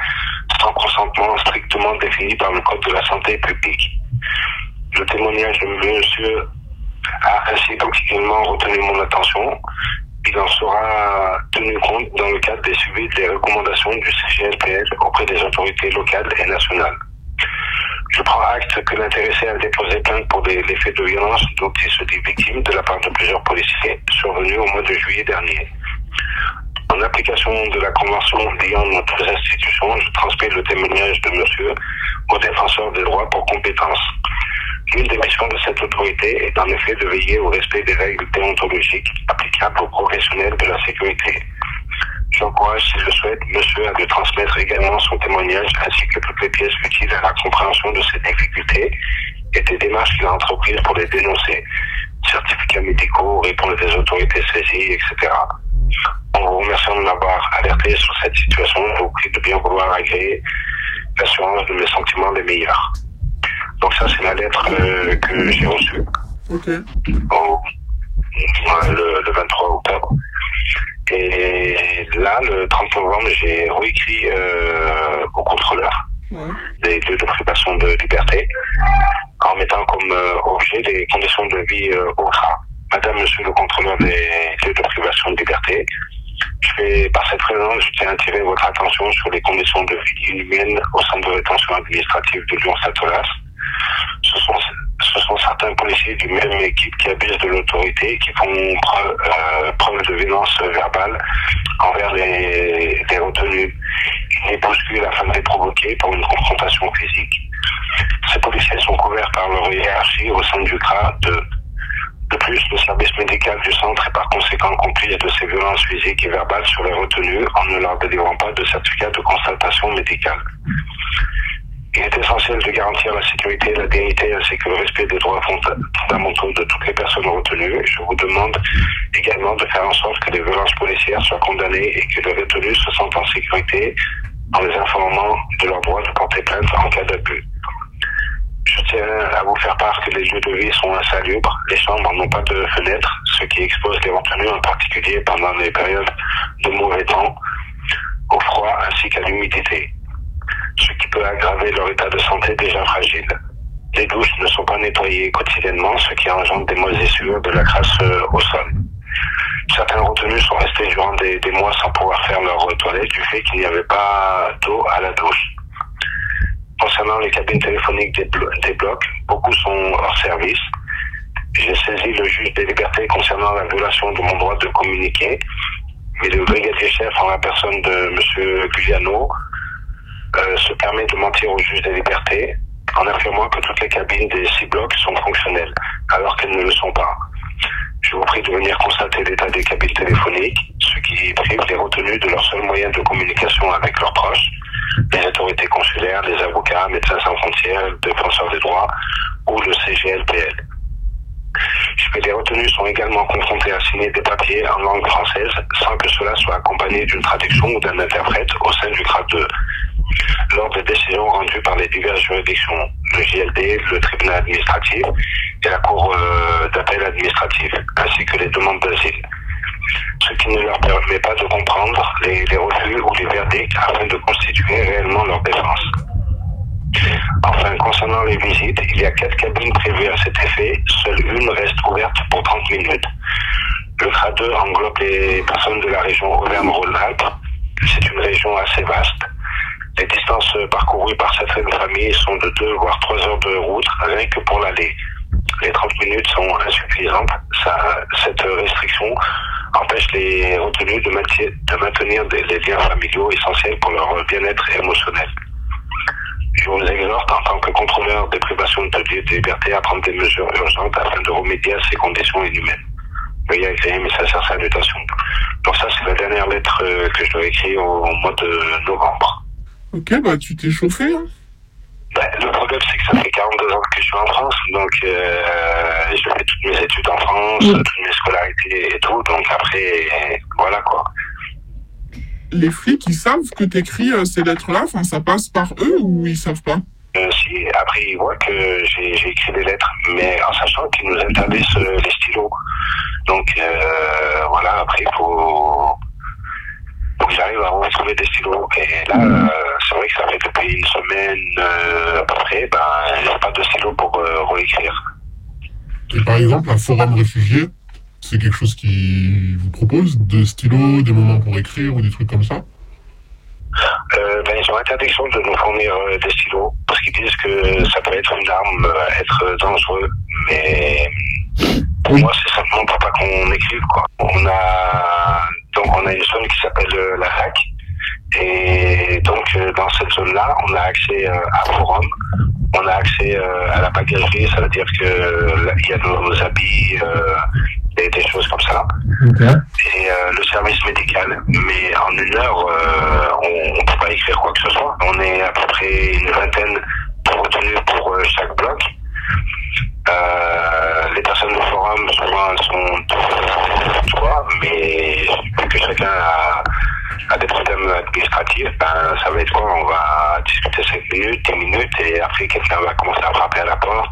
sans consentement strictement défini par le Code de la santé publique. Le témoignage de monsieur a ainsi particulièrement retenu mon attention. Il en sera tenu compte dans le cadre des suivis des recommandations du CGLPL auprès des autorités locales et nationales. Je prends acte que l'intéressé a déposé plainte pour des, les faits de violence dont il se dit victime de la part de plusieurs policiers survenus au mois de juillet dernier. En application de la convention liant nos deux institutions, je transmets le témoignage de monsieur au défenseur des droits pour compétence. L'une des missions de cette autorité est en effet de veiller au respect des règles déontologiques applicables aux professionnels de la sécurité. J'encourage, s'il le souhaite, monsieur à lui transmettre également son témoignage ainsi que toutes les pièces utiles à la compréhension de ces difficultés et des démarches qu'il a entreprises pour les dénoncer. Certificats médicaux, réponse des autorités saisies, etc. En vous remerciant de m'avoir alerté sur cette situation, je vous prie de bien vouloir agréer l'assurance de mes sentiments les meilleurs. Donc ça, c'est la lettre euh, que j'ai reçue Ok. le, le 23 octobre. Et là, le 30 novembre, j'ai réécrit euh, au contrôleur Ouais. des lieux de privation de liberté en mettant comme euh, objet les conditions de vie au CRA. Madame, Monsieur le contrôleur des lieux je par cette raison, je tiens à attirer votre attention sur les conditions de vie inhumaines au centre de rétention administrative de Lyon-Satolas. Ce sont, ce sont certains policiers du même équipe qui abusent de l'autorité et qui font preuve, euh, de violence verbale envers les, les retenus. Ils bousculent afin de les provoquer pour une confrontation physique. Ces policiers sont couverts par leur hiérarchie au sein du CRA de de plus, le service médical du centre est par conséquent complice de ces violences physiques et verbales sur les retenus en ne leur délivrant pas de certificat de constatation médicale. Il est essentiel de garantir la sécurité, la dignité ainsi que le respect des droits fonda- fondamentaux de toutes les personnes retenues. Je vous demande également de faire en sorte que les violences policières soient condamnées et que les retenus se sentent en sécurité en les informant de leur droit de porter plainte en cas d'abus. Je tiens à vous faire part que les lieux de vie sont insalubres, les chambres n'ont pas de fenêtres, ce qui expose les retenus en particulier pendant les périodes de mauvais temps, au froid ainsi qu'à l'humidité, ce qui peut aggraver leur état de santé déjà fragile. Les douches ne sont pas nettoyées quotidiennement, ce qui engendre des moisissures, de la crasse euh, au sol. Certains retenus sont restés durant des, des mois sans pouvoir faire leur toilette du fait qu'il n'y avait pas d'eau à la douche. Concernant les cabines téléphoniques des, blo- des blocs, beaucoup sont hors service. J'ai saisi le juge des libertés concernant la violation de mon droit de communiquer, mais le brigadier chef en la personne de M. Guyano euh, se permet de mentir au juge des libertés en affirmant que toutes les cabines des six blocs sont fonctionnelles, alors qu'elles ne le sont pas. Je vous prie de venir constater l'état des cabines téléphoniques, ce qui prive les retenus de leur seul moyen de communication avec leurs proches, les autorités consulaires, les avocats, médecins sans frontières, défenseurs des droits ou le CGLPL. Les retenus sont également confrontés à signer des papiers en langue française sans que cela soit accompagné d'une traduction ou d'un interprète au sein du grade 2. Lors des décisions rendues par les diverses juridictions, le JLD, le tribunal administratif et la cour euh, d'appel administratif, ainsi que les demandes d'asile. Ce qui ne leur permet pas de comprendre les, refus ou les verdicts afin de constituer réellement leur défense. Enfin, concernant les visites, il y a quatre cabines prévues à cet effet. Seule une reste ouverte pour 30 minutes. Le CRA 2 englobe les personnes de la région Auvergne-Rhône-Alpes. C'est une région assez vaste. Les distances parcourues par certaines familles sont de 2 voire 3 heures de route, rien que pour l'aller. Les 30 minutes sont insuffisantes. Cette restriction empêche les retenus de, maintenir des, liens familiaux essentiels pour leur bien-être émotionnel. Je vous exhorte en tant que contrôleur des privations de liberté à prendre des mesures urgentes afin de remédier à ces conditions inhumaines. Veuillez agréer mes sincères salutations. Donc ça, c'est la dernière lettre euh, que je dois écrire au, au mois de novembre. Ok, bah tu t'es chauffé, hein Ben, le problème, c'est que ça fait 42 ans que je suis en France, donc euh, je fais toutes mes études en France, Oui. toutes mes scolarités et tout, donc après, voilà quoi. Les flics, ils savent que t'écris euh, ces lettres-là, enfin ça passe par eux ou ils savent pas? Euh, si, après, ils voient que j'ai écrit des lettres, mais en sachant qu'ils nous interdisent euh, les stylos. Donc, voilà, après, il faut, faut que j'arrive à retrouver des stylos. Et là, euh, c'est vrai que ça fait depuis une semaine euh, à peu près, ben, il n'y a pas de stylo pour euh, réécrire. Et par exemple, un forum réfugié, c'est quelque chose qui vous propose de stylos, des moments pour écrire ou des trucs comme ça? Euh, ben, ils ont interdiction de nous fournir euh, des stylos parce qu'ils disent que ça peut être une arme, euh, être dangereux. Mais pour moi, c'est simplement pour pas qu'on écrive. Quoi. On a donc on a une zone qui s'appelle euh, la RAC et donc euh, dans cette zone-là, on a accès euh, à forum, on a accès à la bagagerie, ça veut dire que euh, là, il y a nos habits. et des choses comme ça. Et euh, le service médical. Mais en une heure, euh, on ne peut pas écrire quoi que ce soit. On est à peu près une vingtaine de retenus pour euh, chaque bloc. Les personnes du forum, souvent, sont vu que chacun a, a des problèmes administratifs, ben, ça va être quoi? On va discuter 5 minutes, 10 minutes, et après, quelqu'un va commencer à frapper à la porte.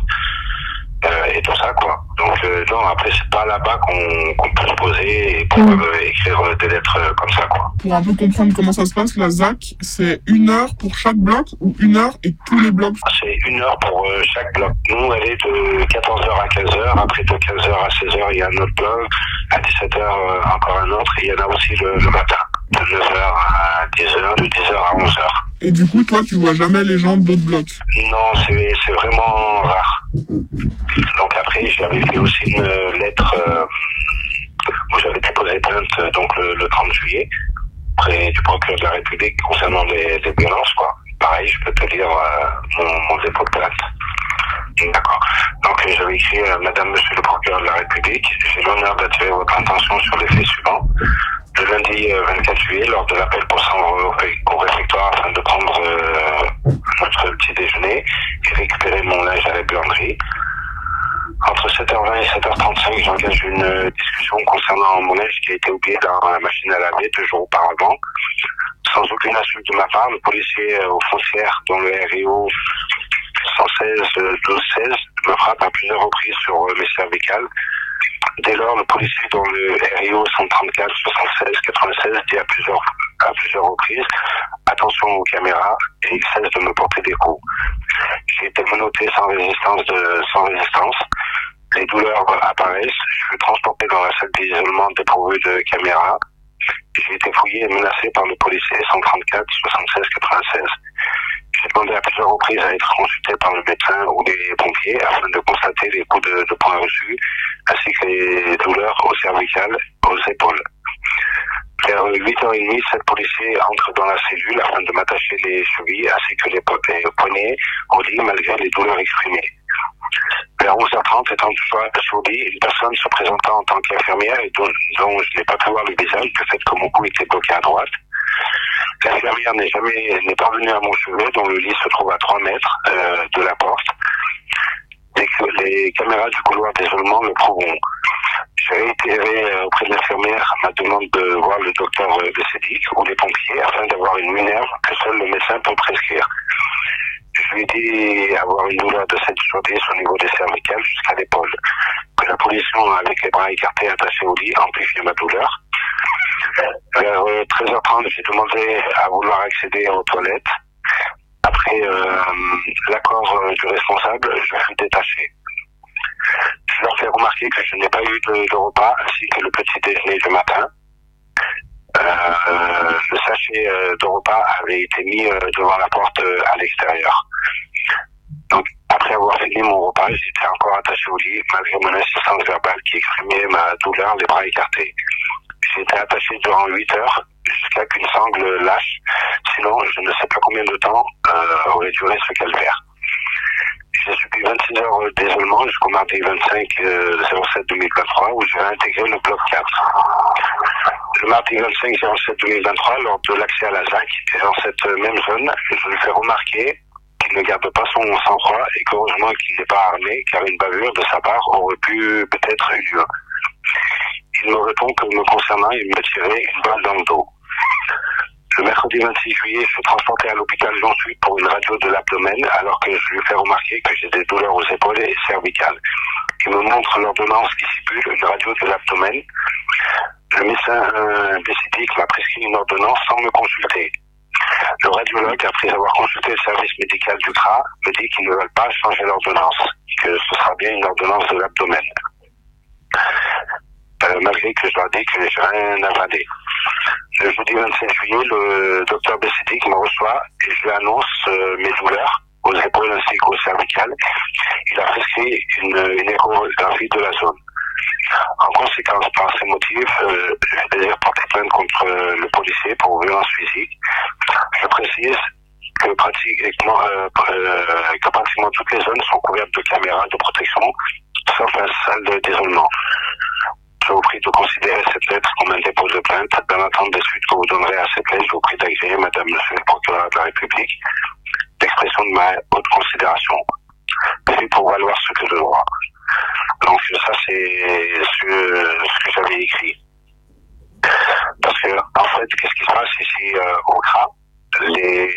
Euh, et tout ça, quoi. Donc, euh, non, après, c'est pas là-bas qu'on qu'on peut se poser pour euh, écrire euh, des lettres euh, comme ça, quoi. Pour un peu comprendre comment ça se passe, la ZAC, c'est une heure pour chaque bloc ou une heure et tous les blocs? C'est une heure pour euh, chaque bloc. Nous, elle est de 14h à 15h. Après, de 15h à 16h, il y a un autre bloc. À 17h, euh, encore un autre. Et il y en a aussi le, le matin. De 9h à 10h, de 10h à 11h. Et du coup, toi, tu vois jamais les gens d'autres blocs. Non, c'est vraiment rare. Donc après, j'avais fait aussi une lettre euh, où j'avais déposé plainte donc le, le 30 juillet près du procureur de la République concernant les, violences. Quoi. Pareil, je peux te lire euh, mon, mon dépôt de plainte. D'accord. Donc euh, j'avais écrit euh, Madame, Monsieur le procureur de la République, j'ai l'honneur d'attirer votre attention sur les faits suivants. Le lundi euh, 24 juillet, lors de l'appel pour s'en au, au réfectoire afin de prendre euh, notre petit déjeuner et récupérer mon linge à la buanderie, entre 7h20 et 7h35, j'engage une discussion concernant mon neige qui a été oublié dans la machine à laver deux jours auparavant. Sans aucune insulte de ma part, le policier aux frontières, dont le RIO 116 12 16 me frappe à plusieurs reprises sur mes cervicales. Dès lors, le policier dont le RIO 134 76 96 dit à plusieurs, à plusieurs reprises attention aux caméras et il cesse de me porter des coups. J'ai été menotté sans résistance de, sans résistance. Les douleurs apparaissent. Je suis transporté dans la salle d'isolement dépourvue de caméras. J'ai été fouillé et menacé par le policier 134 76 96. J'ai demandé à plusieurs reprises à être consulté par le médecin ou les pompiers afin de constater les coups de, de poing reçus ainsi que les douleurs aux cervicales, aux épaules. Vers 8h30, sept policiers entrent dans la cellule afin de m'attacher les chevilles ainsi que les, poignets au lit malgré les douleurs exprimées. Vers 11h30, étant toujours au lit, une personne se présentant en tant qu'infirmière et dont, dont je n'ai pas pu voir le visage du fait que mon cou était bloqué à droite. L'infirmière n'est jamais n'est pas venue à mon chevet, dont le lit se trouve à 3 mètres euh, de la porte. Dès que les caméras du couloir d'isolement le prouveront. J'ai réitéré euh, auprès de l'infirmière ma demande de voir le docteur euh, Bessédic ou les pompiers afin d'avoir une minerve que seul le médecin peut prescrire. Je lui ai dit avoir une douleur de 7 sur 10 au niveau des cervicales jusqu'à l'épaule. Que la position avec les bras écartés attachés au lit amplifiait ma douleur. Vers 13h30, j'ai demandé à vouloir accéder aux toilettes. Après euh, l'accord du responsable, je fus détaché. Je leur fais remarquer que je n'ai pas eu de, repas ainsi que le petit déjeuner du matin. Euh, le sachet de repas avait été mis devant la porte à l'extérieur. Donc, après avoir fini mon repas, j'étais encore attaché au lit malgré mon assistance verbale qui exprimait ma douleur, les bras écartés. J'ai été attaché durant 8 heures jusqu'à qu'une sangle lâche. Sinon, je ne sais pas combien de temps euh, aurait duré ce calvaire. J'ai subi 26 heures d'isolement jusqu'au mardi 25 euh, 07 2023 où j'ai intégré le bloc 4. Le mardi 25 07 2023, lors de l'accès à la ZAC, et dans cette même zone, je lui fais remarquer qu'il ne garde pas son sang-froid et qu'heureusement qu'il n'est pas armé car une bavure de sa part aurait pu peut-être eu lieu. Il me répond que me concernant, il me tirait une balle dans le dos. Le mercredi 26 juillet, je suis transporté à l'hôpital Jean pour une radio de l'abdomen, alors que je lui fais remarquer que j'ai des douleurs aux épaules et cervicales. Il me montre l'ordonnance qui stipule une radio de l'abdomen. Le médecin euh, m'a prescrit une ordonnance sans me consulter. Le radiologue, après avoir consulté le service médical du CRA, me dit qu'ils ne veulent pas changer l'ordonnance, que ce sera bien une ordonnance de l'abdomen. Euh, malgré que je leur dis que j'ai rien avalé. Le jeudi 27 juillet, le docteur Bessidic me reçoit et je lui annonce euh, mes douleurs aux épaules ainsi qu'aux cervicales. Il a prescrit une, une échographie de la zone. En conséquence, par ces motifs, euh, je désire porter plainte contre euh, le policier pour violence physique. Je précise que pratiquement, euh, que pratiquement toutes les zones sont couvertes de caméras de protection, sauf la salle d'isolement. Je vous prie de considérer cette lettre comme un dépôt de plainte. Dans l'attente des suites que vous donnerez à cette lettre, je vous prie d'agréer, Madame, Monsieur le procureur de la République, l'expression de ma haute considération. C'est pour valoir ce que je dois. Donc ça, c'est ce, que j'avais écrit. Parce que, en fait, qu'est-ce qui se passe ici euh, au CRA? Les,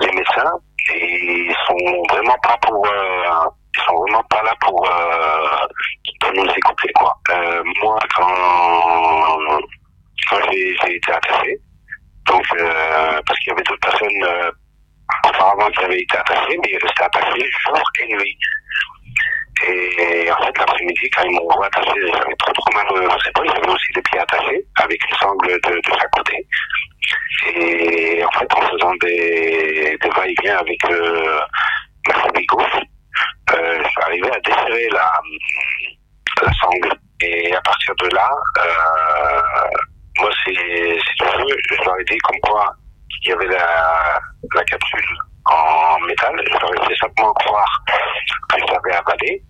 les médecins, ils sont vraiment pas pour... Euh, ils sont vraiment pas là pour, euh, pour nous écouter quoi. Euh, moi quand quand j'ai été attaché, donc euh, parce qu'il y avait d'autres personnes euh, auparavant qui avaient été attachées, mais ils restaient attachés jour et nuit. Et en fait l'après-midi quand ils m'ont attaché, j'avais trop trop mal aux épaules, j'avais aussi les pieds attachés avec une sangle de, de chaque côté. Et en fait en faisant des, des va-et-vient avec euh, ma famille gauche, euh, je suis arrivé à desserrer la, la sangle. Et à partir de là, euh, moi, veux, je leur ai dit comme quoi il y avait la, la capsule en métal. Je leur ai fait simplement croire que je l'avais avalé.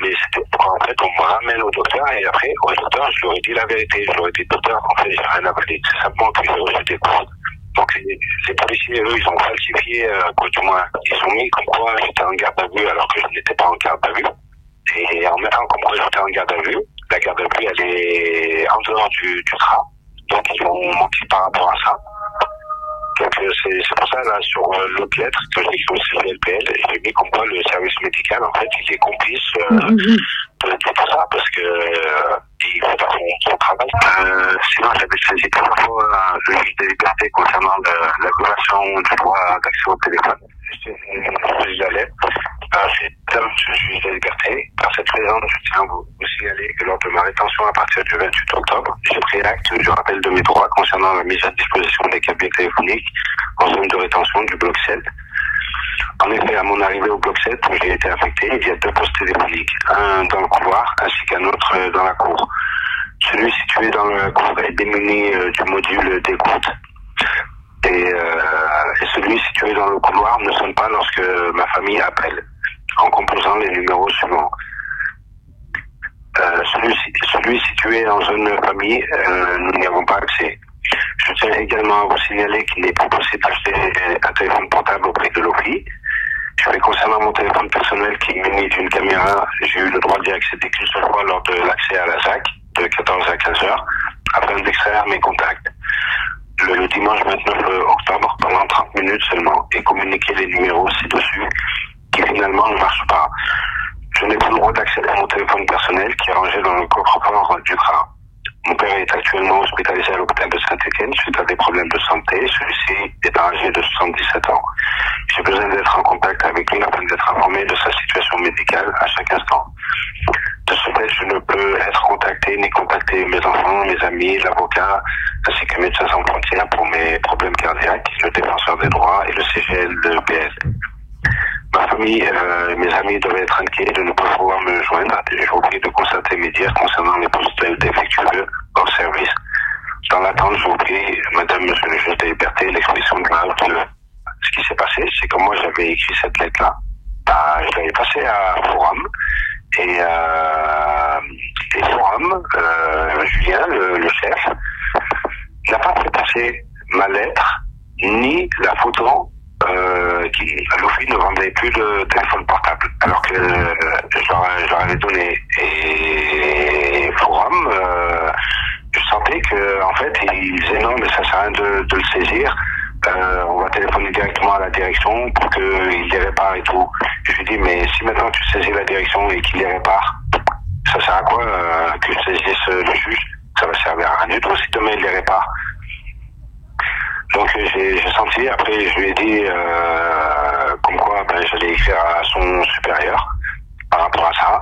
Mais c'était pour en fait, on me ramène au docteur et après, au docteur, je leur ai dit la vérité. Je leur ai dit, docteur, en fait, j'ai rien avalé. C'est simplement que j'ai reçu des coups. Donc les, policiers, eux, ils ont falsifié, euh, du moins, ils ont mis comme quoi j'étais en garde à vue alors que je n'étais pas en garde à vue. et en mettant comme quoi j'étais en garde à vue. La garde à vue, elle est en dehors du, du CRA. Donc, ils ont menti par rapport à ça. Donc, euh, c'est pour ça, là, sur euh, l'autre lettre que j'ai écrit au CVLPL, j'ai mis comme quoi le service médical, en fait, il est complice euh, de, de tout ça parce que euh, il fait pas son, son travail. Euh, sinon, j'avais saisi plusieurs fois le juge des libertés concernant le- la violation du droit d'accès au téléphone. Je ce juge des libertés. Par cette raison, je tiens à vous, signaler que lors de ma rétention à partir du 28 octobre, j'ai pris acte du rappel de mes droits concernant la mise à disposition des cabines téléphoniques en zone de rétention du bloc 7. En effet, à mon arrivée au bloc 7, où j'ai été affecté, il y a deux postes téléphoniques, un dans le couloir ainsi qu'un autre dans la cour. Celui situé dans la cour est démuni euh, du module d'écoute et, euh, et celui situé dans le couloir ne sonne pas lorsque ma famille appelle en composant les numéros suivants. Euh, celui, situé en zone famille, euh, nous n'y avons pas accès. Je tiens également à vous signaler qu'il n'est pas possible d'acheter un téléphone portable auprès de l'OFI. Je vais concernant mon téléphone personnel qui est muni d'une caméra, j'ai eu le droit d'y accéder qu'une seule fois lors de l'accès à la ZAC de 14 à 15 heures afin d'extraire mes contacts. Le dimanche 29 octobre pendant 30 minutes seulement et communiquer les numéros ci-dessus qui finalement ne marchent pas. Je n'ai pas le droit d'accéder à mon téléphone personnel qui est rangé dans le coffre-fort du CRA. Mon père est actuellement hospitalisé à l'hôpital de Saint-Étienne suite à des problèmes de santé. Celui-ci est âgé de 77 ans. J'ai besoin d'être en contact avec lui afin d'être informé de sa situation médicale à chaque instant. De ce fait, je ne peux être contacté ni contacter mes enfants, mes amis, l'avocat, ainsi que Médecins sans frontières pour mes problèmes cardiaques, le défenseur des droits et le CGL de PL. Ma famille euh, mes amis doivent être inquiets de ne pas pouvoir me joindre. Vous prie de constater mes dires concernant les postes défectueux hors service. Dans l'attente, vous prie, Madame, Monsieur le juge des libertés, l'expression de la de ce qui s'est passé, c'est que moi j'avais écrit cette lettre-là. Bah, je l'avais passée à Forum et, euh, et Forum, euh, Julien, le, le chef, n'a pas fait passer ma lettre ni la photo euh, qui, l'OFI ne vendait plus de téléphone portable, alors que je leur avais donné. Et Forum, euh, je sentais que en fait, ils disaient non, mais ça sert à rien de, le saisir. Euh, on va téléphoner directement à la direction pour qu'ils les réparent et tout. Je lui dis, mais si maintenant tu saisis la direction et qu'ils les réparent, ça sert à quoi euh, que je saisisse le juge? Ça va servir à rien du tout si demain il les répare. Donc j'ai senti, après je lui ai dit euh, comme quoi ben, j'allais écrire à son supérieur par rapport à ça.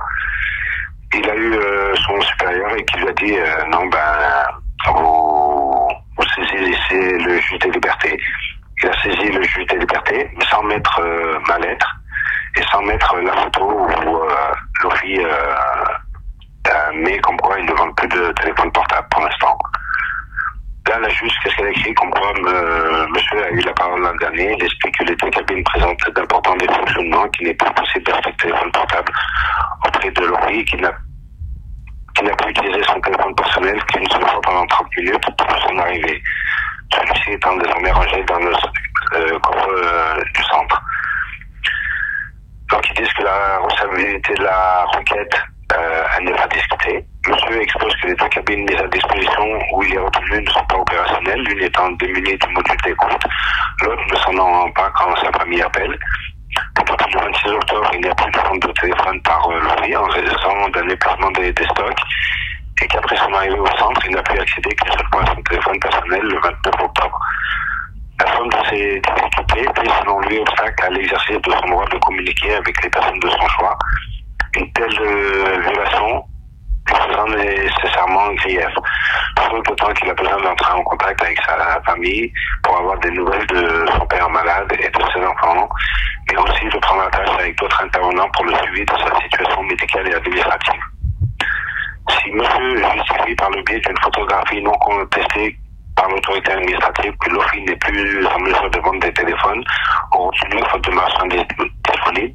Il a eu euh, son supérieur et qui lui a dit euh, non ben vous, vous saisissez le juge des libertés. Il a saisi le juge des libertés sans mettre euh, ma lettre et sans mettre la photo où euh, l'OFI euh, met comme quoi ils ne vendent plus de téléphone portable pour l'instant. Là, la juge, qu'est-ce qu'elle a écrit Comme quoi, me- monsieur a eu la parole l'an dernier. Il explique que les deux cabines présentent d'importants dysfonctionnements, qu'il n'est pas possible d'acheter de téléphone portable auprès de l'OFI, qu'il n'a qu'il n'a utilisé son téléphone personnel qu'une seule fois pendant 30 minutes pour son arrivée. Celui-ci étant désormais rangé dans le euh, coffre euh, du centre. Donc ils disent que la recevabilité de la requête, euh, elle n'est pas discutée. Monsieur expose que les deux cabines mises à disposition où il est retenu ne sont pas opérationnelles, l'une étant démunie du module d'écoute, l'autre ne s'en rend pas quand sa famille appelle. À partir du 26 octobre, il n'y a plus de vente de téléphone par euh, en raison d'un épuisement des, stocks et qu'après son arrivée au centre, il n'a pu accéder qu'une seule fois à son téléphone personnel le 29 octobre. La somme de ces difficultés fait selon lui obstacle à l'exercice de son droit de communiquer avec les personnes de son choix. Une telle euh, violation faisant nécessairement grief. Surtout d'autant qu'il a besoin d'entrer en contact avec sa famille pour avoir des nouvelles de son père malade et de ses enfants, mais aussi de prendre la tâche avec d'autres intervenants pour le suivi de sa situation médicale et administrative. Si monsieur justifie par le biais d'une photographie non contestée par l'autorité administrative que l'OFI n'est plus en mesure de vendre des téléphones au retenu faute de marchandises disponibles,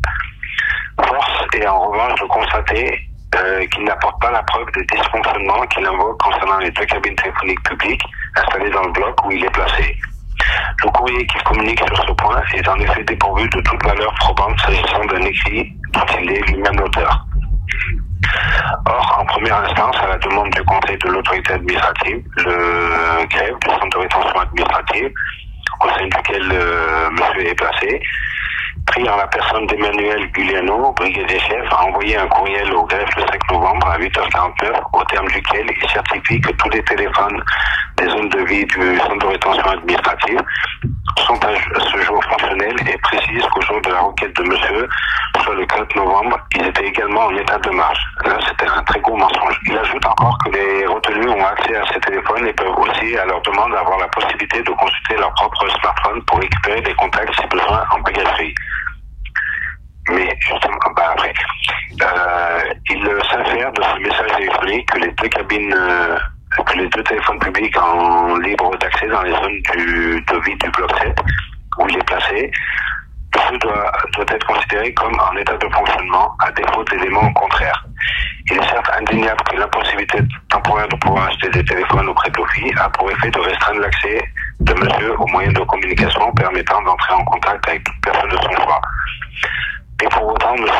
force est en revanche de constater euh, qu'il n'apporte pas la preuve des dysfonctionnements qu'il invoque concernant les deux cabines téléphoniques publiques installées dans le bloc où il est placé. Le courrier qu'il communique sur ce point est en effet dépourvu de toute valeur probante s'agissant d'un écrit dont il est lui-même l'auteur. Or, en première instance, à la demande du Conseil de l'autorité administrative, le greffe du centre de rétention administrative, au sein duquel euh, monsieur est placé, en la personne d'Emmanuel Guliano, brigadier chef, a envoyé un courriel au greffe le 5 novembre à 8h49, au terme duquel il certifie que tous les téléphones des zones de vie du centre de rétention administrative sont à ce jour fonctionnels et précise qu'au jour de la requête de monsieur, soit le 4 novembre, ils étaient également en état de marche. Là, c'était un très gros mensonge. Il ajoute encore que les retenus ont accès à ces téléphones et peuvent aussi, à leur demande, avoir la possibilité de consulter leur propre smartphone pour récupérer des contacts si besoin en bagagerie. Mais justement, après, euh, il s'infère de ce message téléphonique que les deux cabines, euh, que les deux téléphones publics en libre d'accès dans les zones du, de vie du bloc 7, où il est placé, ce doit, doit être considéré comme en état de fonctionnement, à défaut d'éléments contraires. Il est certes indéniable que l'impossibilité temporaire de pouvoir acheter des téléphones auprès de l'OFI a pour effet de restreindre l'accès de monsieur aux moyens de communication permettant d'entrer en contact avec personne de son choix.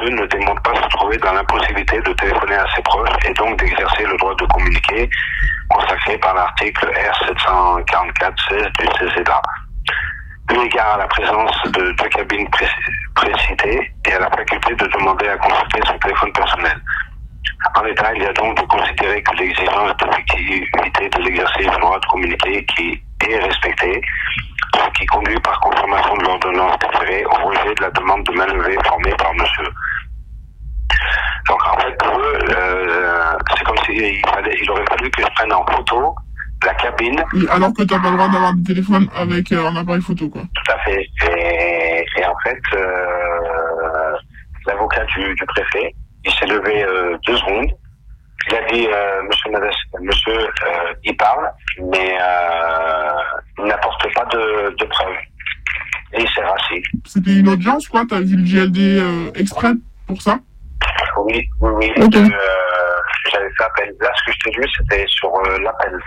Ne démontre pas se trouver dans l'impossibilité de téléphoner à ses proches et donc d'exercer le droit de communiquer consacré par l'article R744-16 du CCDA. Eu égard à la présence de deux cabines pré- précitées et à la faculté de demander à consulter son téléphone personnel. En état, il y a donc de considérer que l'exigence d'effectivité de l'exercice du droit de communiquer qui est respectée, ce qui conduit par confirmation de l'ordonnance préférée au rejet de la demande de mainlevée formée par monsieur. Donc en fait, pour eux, euh, c'est comme s'il fallait, il aurait fallu que je prenne en photo la cabine Oui, alors que t'as pas le droit d'avoir des téléphones avec euh, un appareil photo, quoi. Tout à fait. Et, et en fait, euh, l'avocat du, du préfet, il s'est levé euh, deux secondes. Il a dit, euh, Monsieur Monsieur, euh, il parle, mais euh, il n'apporte pas de, de preuves. Et il s'est rassis. C'était une audience, quoi? T'as vu le GLD euh, exprès pour ça? Oui, oui, oui. Ok. de, euh, J'avais fait appel. Là, ce que je t'ai lu, c'était sur euh, l'appel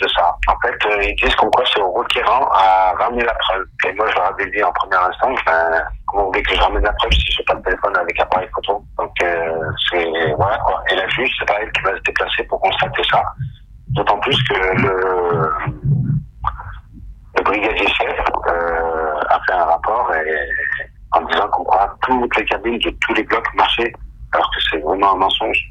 de ça. En fait, euh, ils disent comme quoi c'est au requérant à ramener la preuve. Et moi, je leur avais dit en première instance, ben, comment vous voulez que je ramène la preuve si j'ai pas de téléphone avec appareil photo? Donc, euh, c'est, voilà, quoi. Et la juge, c'est pas elle qui va se déplacer pour constater ça. D'autant plus que le, le brigadier chef euh, a fait un rapport et, en disant qu'on croit toutes les cabines de tous les blocs marchaient, alors que c'est vraiment un mensonge.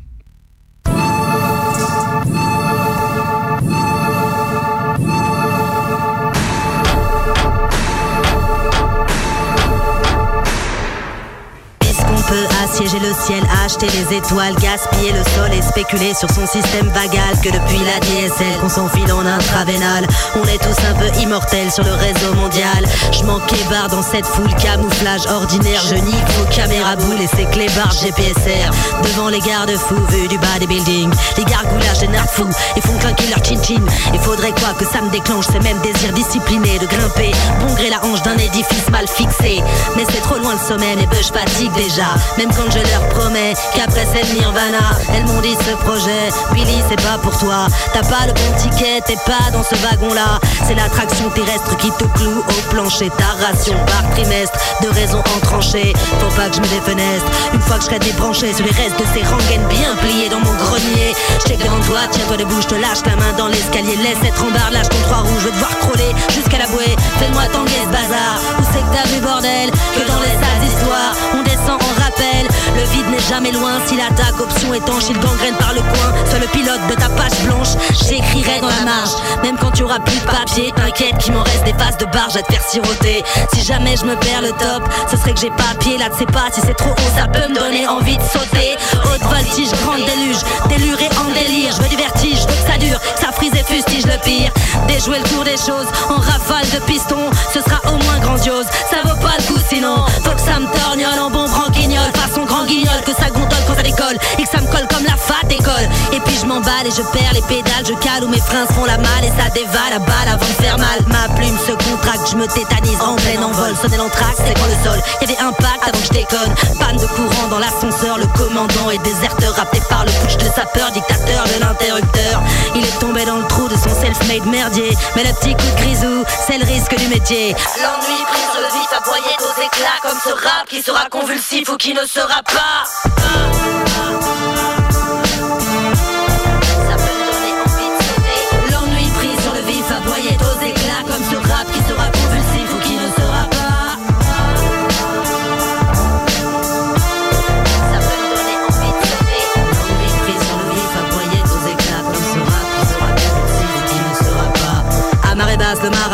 Assiéger le ciel, acheter les étoiles, gaspiller le sol et spéculer sur son système vagal. Que depuis la DSL qu'on s'enfile en intraveinal, on est tous un peu immortels sur le réseau mondial. Je manquais barre dans cette foule camouflage ordinaire, je nique vos caméras boules et ces clébards GPSR devant les garde-fous vus du bas des buildings, les gargoulages et font clinquer leur chin-chin. Il faudrait quoi que ça me déclenche? Ces mêmes désirs disciplinés de grimper, bon gré la hanche d'un édifice mal fixé. Mais c'est trop loin le sommet, mes bœufs fatigue déjà. Même quand je leur promets qu'après c'est nirvana, elles m'ont dit ce projet, Billy c'est pas pour toi. T'as pas le bon ticket, t'es pas dans ce wagon-là. C'est l'attraction terrestre qui te cloue au plancher. Ta ration par trimestre de raisons entranchées. Faut pas que je me défenestre. Une fois que je serai débranché sur les restes de ces rengaines bien pliées dans mon grenier. Devant toi, tiens-toi debout, je te lâche la main dans l'escalier. Laisse être en barre, lâche ton croix rouge, je vais devoir crawler jusqu'à la bouée. Fais-moi tanguer ce bazar. Où c'est que t'as vu bordel? Que dans les salles d'histoire, on descend. Le vide n'est jamais loin si l'attaque option étanche, il gangrène par le coin. Sois le pilote de ta page blanche, j'écrirai dans la marge. Même quand tu auras plus de papier, t'inquiète qu'il m'en reste des phases de barge à te faire siroter. Si jamais je me perds le top, ce serait que j'ai pas pied là, tu sais pas si c'est trop haut, ça peut me donner envie de sauter. Haute voltige, grande déluge, déluré en délire. Je veux du vertige, ça dure, ça frise et fustige le pire. Déjouer le cours des choses en rafale de piston, ce sera au moins grandiose. Ça vaut pas le coup sinon, faut que ça me torgnole en bon branquignol, façon grand que ça gondole quand ça décolle et que ça me colle comme la fat école. Et puis je m'emballe et je perds les pédales, je cale où mes freins font la malle et ça dévale à balle avant de faire mal. Ma plume se contracte, je me tétanise en plein envol. Sonner l'entraque, c'est quand le sol. Y avait impact avant que je déconne. Panne de courant dans l'ascenseur, le commandant est déserteur, rappelé par le putsch de sapeur, dictateur de l'interrupteur. Il est tombé dans le trou de son self-made merdier. Mais le petit coup de grisou, c'est le risque du métier. L'ennui prise vif, aboyé aux éclats comme ce rap qui sera convulsif ou qui ne sera pas.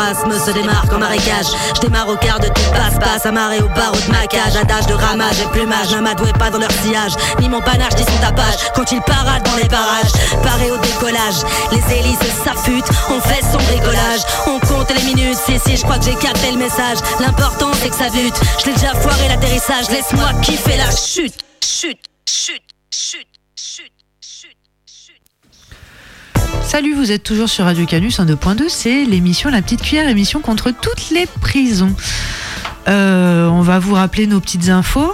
Marasme se démarque en marécage. Je démarre au quart de tout passe-passe, amarré au barreau de ma cage. Adage de ramage et plumage, n'amadouez pas dans leur sillage. Ni mon panache, ni son tapage. Quand ils paradent dans les parages, paré au décollage. Les hélices s'affûtent, on fait son rigolage. On compte les minutes, si, si, je crois que j'ai capté le message. L'important c'est que ça bute. Je l'ai déjà foiré l'atterrissage, laisse-moi kiffer la. Chute, chute, chute, chute. Salut, vous êtes toujours sur Radio Canus en 2.2, c'est l'émission La Petite Cuillère, émission contre toutes les prisons. Euh, on va vous rappeler nos petites infos.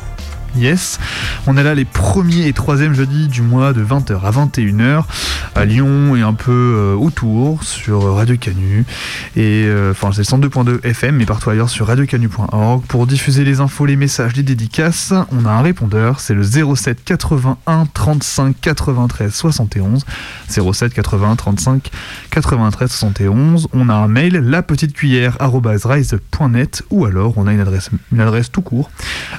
Yes. On est là les premiers et troisièmes jeudis du mois de 20h à 21h à Lyon et un peu euh, autour sur Radio Canu. Et euh, enfin, c'est le 102.2 FM, mais partout ailleurs sur radiocanu.org. Pour diffuser les infos, les messages, les dédicaces, on a un répondeur, c'est le 07 81 35 93 71. 07 81 35 93 71. On a un mail, la petite cuillère ou alors on a une adresse, une adresse tout court,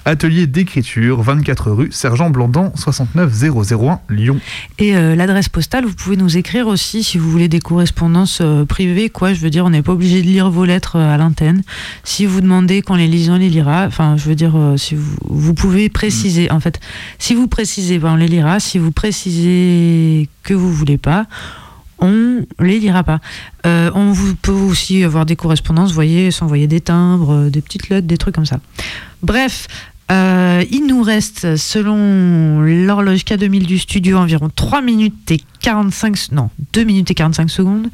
atelier d'écriture 24 rue Sergent Blandan 69001 Lyon. Et euh, l'adresse postale, vous pouvez nous écrire aussi si vous voulez des correspondances euh, privées, quoi. Je veux dire, on n'est pas obligé de lire vos lettres euh, à l'antenne. Si vous demandez quand les lisons, on les lira. Enfin, je veux dire, si vous, vous pouvez préciser. En fait, si vous précisez, ben, on les lira. Si vous précisez que vous voulez pas, on les lira pas. Euh, on vous, peut aussi avoir des correspondances, vous voyez, s'envoyer des timbres, des petites lettres, des trucs comme ça. Bref, euh, il nous reste, selon l'horloge K2000 du studio, environ 3 minutes et 45, non, 2 minutes et 45 secondes.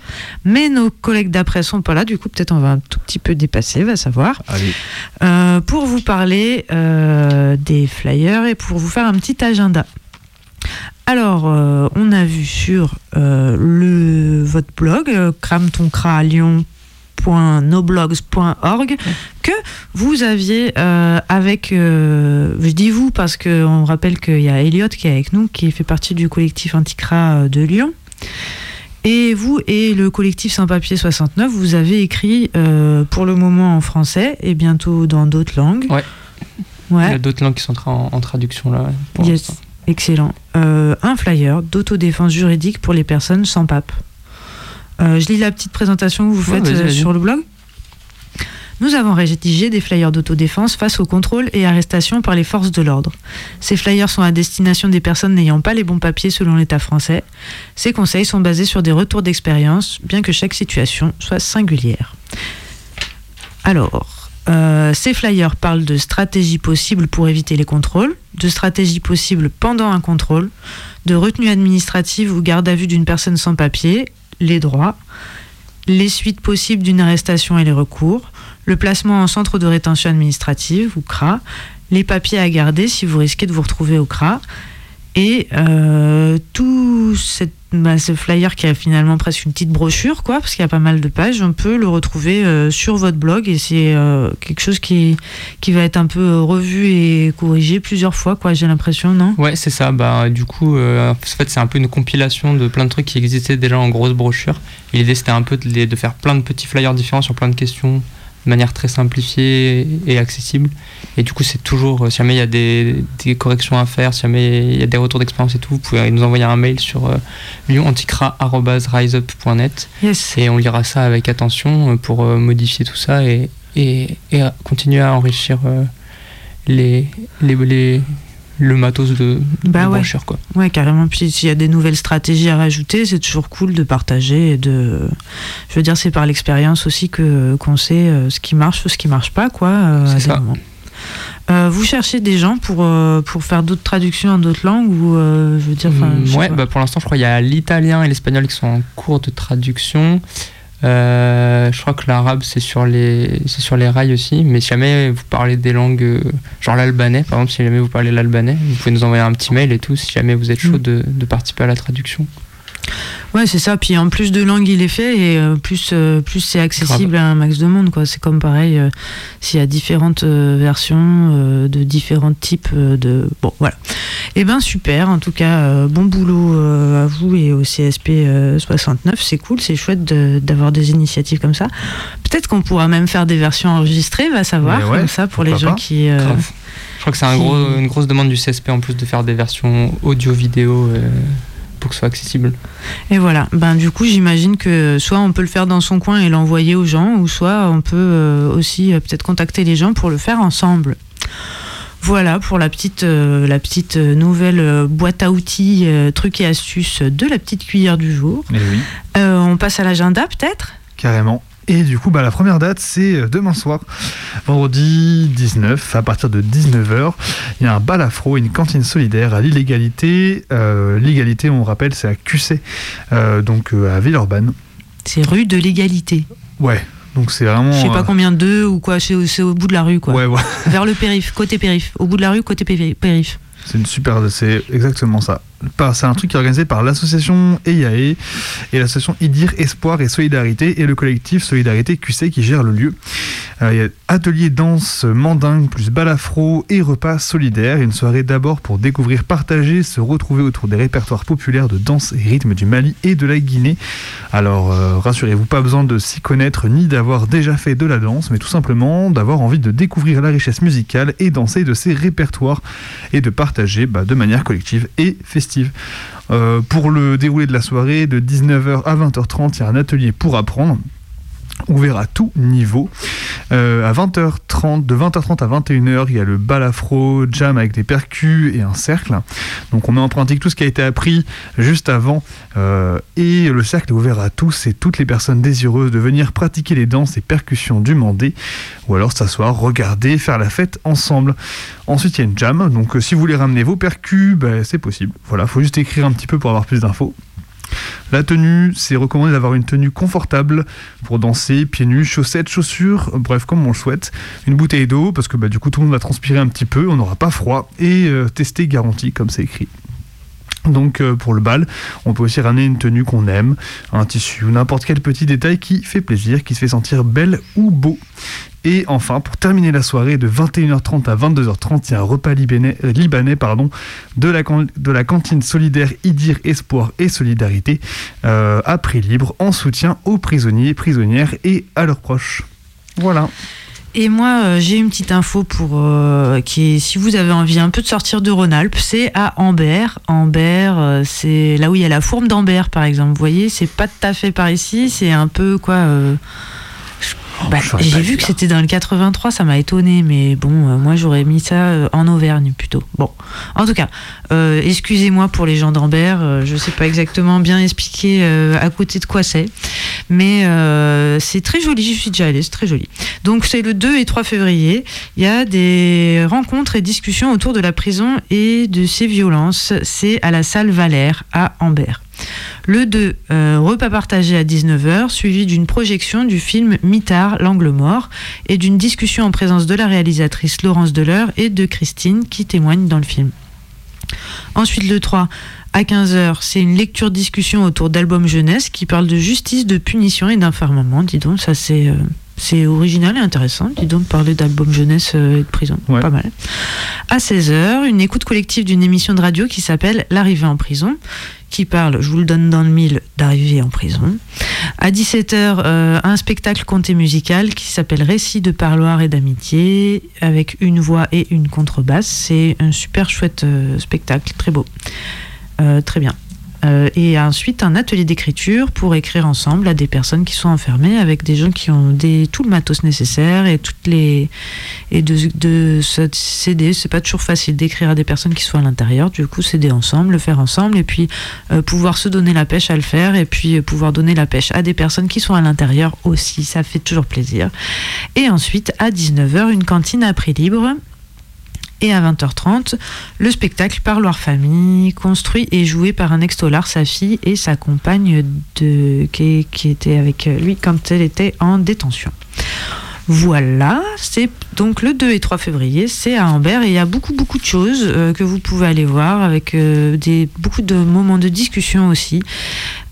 Mais nos collègues d'après sont pas là, du coup, peut-être on va un tout petit peu dépasser, va savoir. Euh, pour vous parler euh, des flyers et pour vous faire un petit agenda. Alors, on a vu sur le, votre blog, euh, crametonkralion.noblogs.org, que vous aviez euh, avec, euh, je dis vous parce qu'on rappelle qu'il y a Elliot qui est avec nous, qui fait partie du collectif Anticra euh, de Lyon. Et vous et le collectif Sans Papier 69, vous avez écrit euh, pour le moment en français et bientôt dans d'autres langues. Ouais. Ouais. Il y a d'autres langues qui sont en, en traduction là. pour Yes, excellent. Un flyer d'autodéfense juridique pour les personnes sans pape. Euh, je lis la petite présentation que vous faites euh, sur le blog. Nous avons rédigé des flyers d'autodéfense face au contrôle et arrestation par les forces de l'ordre. Ces flyers sont à destination des personnes n'ayant pas les bons papiers selon l'État français. Ces conseils sont basés sur des retours d'expérience, bien que chaque situation soit singulière. Alors, euh, ces flyers parlent de stratégies possibles pour éviter les contrôles, de stratégies possibles pendant un contrôle, de retenue administrative ou garde à vue d'une personne sans papier, les droits, les suites possibles d'une arrestation et les recours, le placement en centre de rétention administrative ou CRA, les papiers à garder si vous risquez de vous retrouver au CRA, et euh, tout cette, bah, ce flyer qui a finalement presque une petite brochure, quoi, parce qu'il y a pas mal de pages, on peut le retrouver euh, sur votre blog et c'est euh, quelque chose qui, qui va être un peu euh, revu et corrigé plusieurs fois, quoi, j'ai l'impression, non? Ouais, c'est ça. Bah, du coup, en fait, c'est un peu une compilation de plein de trucs qui existaient déjà en grosse brochure. Et l'idée, c'était un peu de faire plein de petits flyers différents sur plein de questions de manière très simplifiée et accessible. Et du coup, c'est toujours, euh, si jamais il y a des, des corrections à faire, si jamais il y a des retours d'expérience et tout, vous pouvez nous envoyer un mail sur euh, lyonanticra.riseup.net Yes. et on lira ça avec attention euh, pour euh, modifier tout ça et, et, et continuer à enrichir euh, les, les, les- le matos de, de Bah ouais. brochure, quoi. Ouais, carrément. Puis s'il y a des nouvelles stratégies à rajouter, c'est toujours cool de partager et de. Je veux dire, c'est par l'expérience aussi que qu'on sait euh, ce qui marche ou ce qui marche pas, quoi. euh, à ça. Euh, vous cherchez des gens pour, euh, pour faire d'autres traductions en d'autres langues ou euh, je veux dire. je Mm, ouais, bah pour l'instant, je crois qu'il y a l'italien et l'espagnol qui sont en cours de traduction. Euh, je crois que l'arabe c'est sur les c'est sur les rails aussi. Mais si jamais vous parlez des langues euh, genre l'albanais, par exemple, si jamais vous parlez l'albanais, vous pouvez nous envoyer un petit mail et tout. Si jamais vous êtes chaud Mm. de, de participer à la traduction. Ouais, c'est ça. Puis en plus de langue, il est fait et euh, plus, euh, plus c'est accessible à un max de monde. quoi. C'est comme pareil, euh, s'il y a différentes versions de différents types de. Bon, voilà. Eh ben super. En tout cas, bon boulot à vous et au CSP euh, 69. C'est cool, c'est chouette de- d'avoir des initiatives comme ça. Peut-être qu'on pourra même faire des versions enregistrées, va savoir, ouais, comme ça pour les gens pas. qui. Je crois que c'est un qui- gros, une grosse demande du CSP en plus de faire des versions audio-vidéo pour que ce soit accessible. Et voilà, ben du coup j'imagine que soit on peut le faire dans son coin et l'envoyer aux gens, ou soit on peut euh, aussi euh, peut-être contacter les gens pour le faire ensemble. Voilà pour la petite, euh, la petite nouvelle boîte à outils, euh, trucs et astuces de la petite cuillère du jour. Mais oui, Euh, on passe à l'agenda peut-être? Carrément. Et du coup, bah, la première date, c'est euh, demain soir, vendredi 19, à partir de 19h. Il y a un bal afro, une cantine solidaire à l'illégalité. Euh, L'égalité, on rappelle, c'est à QC, euh, donc euh, à Villeurbanne. C'est rue de l'égalité. Ouais, donc c'est vraiment. Je sais pas combien de ou quoi, c'est au, bout de la rue quoi. Ouais, ouais. Vers le périph, côté périph. Au bout de la rue, côté péri- périph. C'est une super, c'est exactement ça. C'est un truc qui est organisé par l'association EIAE et l'association IDIR Espoir et Solidarité et le collectif Solidarité QC qui gère le lieu. Euh, Il y a atelier danse mandingue plus bal afro et repas solidaires. Une soirée d'abord pour découvrir, partager, se retrouver autour des répertoires populaires de danse et rythme du Mali et de la Guinée. Alors euh, rassurez-vous, pas besoin de s'y connaître ni d'avoir déjà fait de la danse, mais tout simplement d'avoir envie de découvrir la richesse musicale et danser de ces répertoires et de partager bah, de manière collective et festive. Euh, pour le déroulé de la soirée, de 19h à 20h30, il y a un atelier pour apprendre ouvert à tout niveau. Euh, à 20h30, de 20h30 à 21h, il y a le bal afro, jam avec des percus et un cercle. Donc on met en pratique tout ce qui a été appris juste avant. Euh, et le cercle est ouvert à tous et toutes les personnes désireuses de venir pratiquer les danses et percussions du Mandé. Ou alors s'asseoir, regarder, faire la fête ensemble. Ensuite, il y a une jam. Donc euh, si vous voulez ramener vos percus, ben, c'est possible. Voilà, faut juste écrire un petit peu pour avoir plus d'infos. La tenue, c'est recommandé d'avoir une tenue confortable pour danser, pieds nus, chaussettes, chaussures, bref, comme on le souhaite. Une bouteille d'eau, parce que bah, du coup tout le monde va transpirer un petit peu, on n'aura pas froid, et euh, tester garanti, comme c'est écrit. Donc euh, pour le bal, on peut aussi ramener une tenue qu'on aime, un tissu ou n'importe quel petit détail qui fait plaisir, qui se fait sentir belle ou beau. Et enfin, pour terminer la soirée de 21h30 à 22h30, il y a un repas libanais, euh, libanais pardon, de, la, cantine solidaire Idir Espoir et Solidarité euh, à prix libre en soutien aux prisonniers, prisonnières et à leurs proches. Voilà. Et moi, euh, j'ai une petite info pour euh, qui est, si vous avez envie un peu de sortir de Rhône-Alpes, c'est à Ambert. Ambert, euh, c'est là où il y a la fourme d'Ambert, par exemple. Vous voyez, c'est pas tout à fait par ici, c'est un peu quoi. Bah, je saurais j'ai vu que c'était dans le 83, ça m'a étonné, mais bon, euh, moi j'aurais mis ça euh, en Auvergne plutôt. Bon, en tout cas, euh, excusez-moi pour les gens d'Ambert, je sais pas exactement bien expliquer à côté de quoi c'est, mais c'est très joli, j'y suis déjà allée, c'est très joli. Donc c'est le 2 et 3 février, il y a des rencontres et discussions autour de la prison et de ses violences, c'est à la salle Valère à Ambert. Le 2, euh, repas partagé à 19h, suivi d'une projection du film Mitard, l'angle mort, et d'une discussion en présence de la réalisatrice Laurence Deleur et de Christine qui témoigne dans le film. Ensuite, le 3, à 15h, c'est une lecture-discussion autour d'albums jeunesse qui parle de justice, de punition et d'enfermement. Dis donc, ça c'est. euh, c'est original et intéressant, dis donc, parler d'albums jeunesse euh, et de prison. Ouais. Pas mal. À 16h, une écoute collective d'une émission de radio qui s'appelle L'arrivée en prison, qui parle, je vous le donne dans le mille, d'arrivée en prison. À 17h, euh, un spectacle conté musical qui s'appelle Récits de parloir et d'amitié, avec une voix et une contrebasse. C'est un super chouette euh, spectacle, très beau. Euh, très bien. Euh, et ensuite, un atelier d'écriture pour écrire ensemble à des personnes qui sont enfermées avec des gens qui ont des, tout le matos nécessaire et toutes les et de, de s'aider. C'est pas toujours facile d'écrire à des personnes qui sont à l'intérieur. Du coup, s'aider ensemble, le faire ensemble et puis euh, pouvoir se donner la pêche à le faire et puis euh, pouvoir donner la pêche à des personnes qui sont à l'intérieur aussi. Ça fait toujours plaisir. Et ensuite, à 19h, une cantine à prix libre. Et à 20h30, le spectacle Parloir Famille, construit et joué par un ex-tolard, sa fille et sa compagne qui, était avec lui quand elle était en détention. Voilà, c'est donc le 2 et 3 février, c'est à Ambert et il y a beaucoup beaucoup de choses euh, que vous pouvez aller voir avec euh, des, beaucoup de moments de discussion aussi.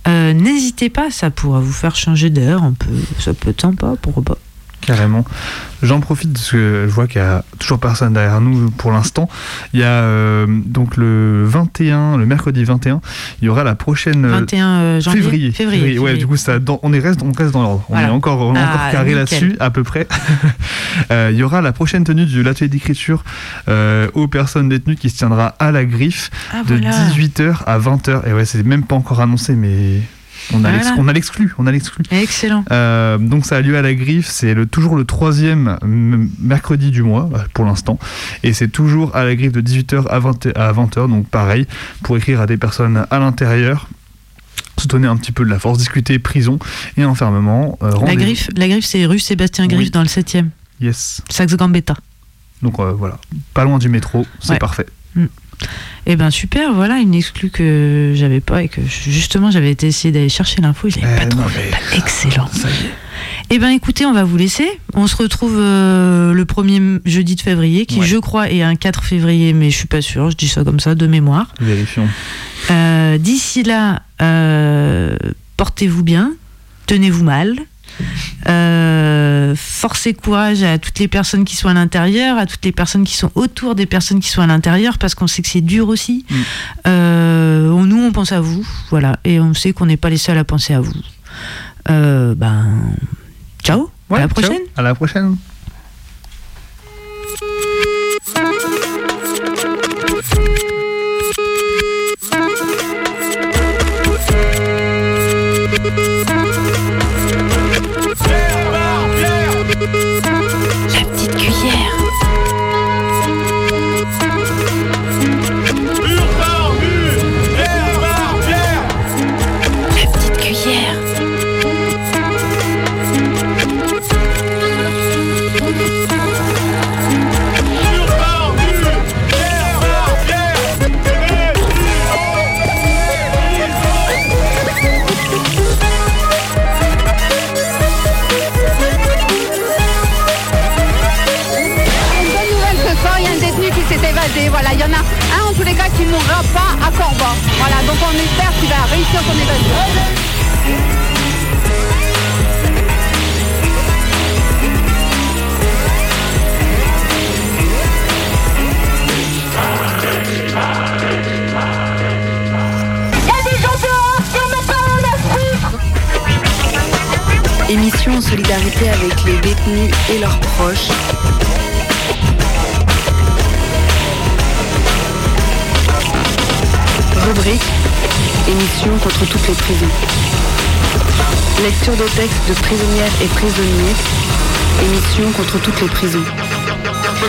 Euh, N'hésitez pas, ça pourra vous faire changer peu, ça peut être sympa, pourquoi pas. Carrément. J'en profite parce que je vois qu'il y a toujours personne derrière nous pour l'instant. Il y a euh, donc le 21, le mercredi 21, il y aura la prochaine. euh, 21 euh, janvier Février. Février. Ouais, février. du coup, ça, dans- on, est reste, on reste dans l'ordre. On est encore, on est Ah, encore carré là-dessus, à peu près. Euh, il y aura la prochaine tenue de l'atelier d'écriture euh, aux personnes détenues qui se tiendra à la griffe Ah, de voilà. 18h à 20h. Et ouais, c'est même pas encore annoncé, mais on a Voilà. l'exclu. On a l'exclu. Excellent. Euh, donc ça a lieu à la griffe, c'est le, toujours le troisième mercredi du mois euh, pour l'instant, et c'est toujours à la griffe de 18h à 20h, à 20h, donc pareil, pour écrire à des personnes à l'intérieur, se donner un petit peu de la force, discuter prison et enfermement. euh, La griffe, la griffe c'est rue Sébastien Griffe Oui. dans le 7e. Yes. Saxe Gambetta. Donc euh, voilà, pas loin du métro, c'est Ouais. parfait. Eh ben super, voilà une exclue que j'avais pas et que justement j'avais été essayer d'aller chercher l'info et je l'avais Eh pas trouvé. mais- Excellent. Ça y est. Eh ben écoutez, on va vous laisser. On se retrouve euh, le premier jeudi de février, qui Ouais. je crois est un 4 février, mais je suis pas sûre. Je dis ça comme ça de mémoire. Vérifions. Euh, D'ici là, euh, portez-vous bien, tenez-vous mal. Euh, force et courage à toutes les personnes qui sont à l'intérieur, à toutes les personnes qui sont autour des personnes qui sont à l'intérieur, parce qu'on sait que c'est dur aussi. Mm. Euh, nous, on pense à vous, voilà, et on sait qu'on n'est pas les seuls à penser à vous. Euh, ben, ciao, à la ciao. prochaine. À la prochaine. Corba. Voilà, donc on espère qu'il va réussir son évasion. Émission en solidarité avec les détenus et leurs proches. Rubrique Émission contre toutes les prisons. Lecture de textes de prisonnières et prisonniers. Émission contre toutes les prisons.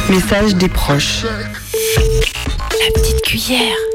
Message des proches. La petite cuillère.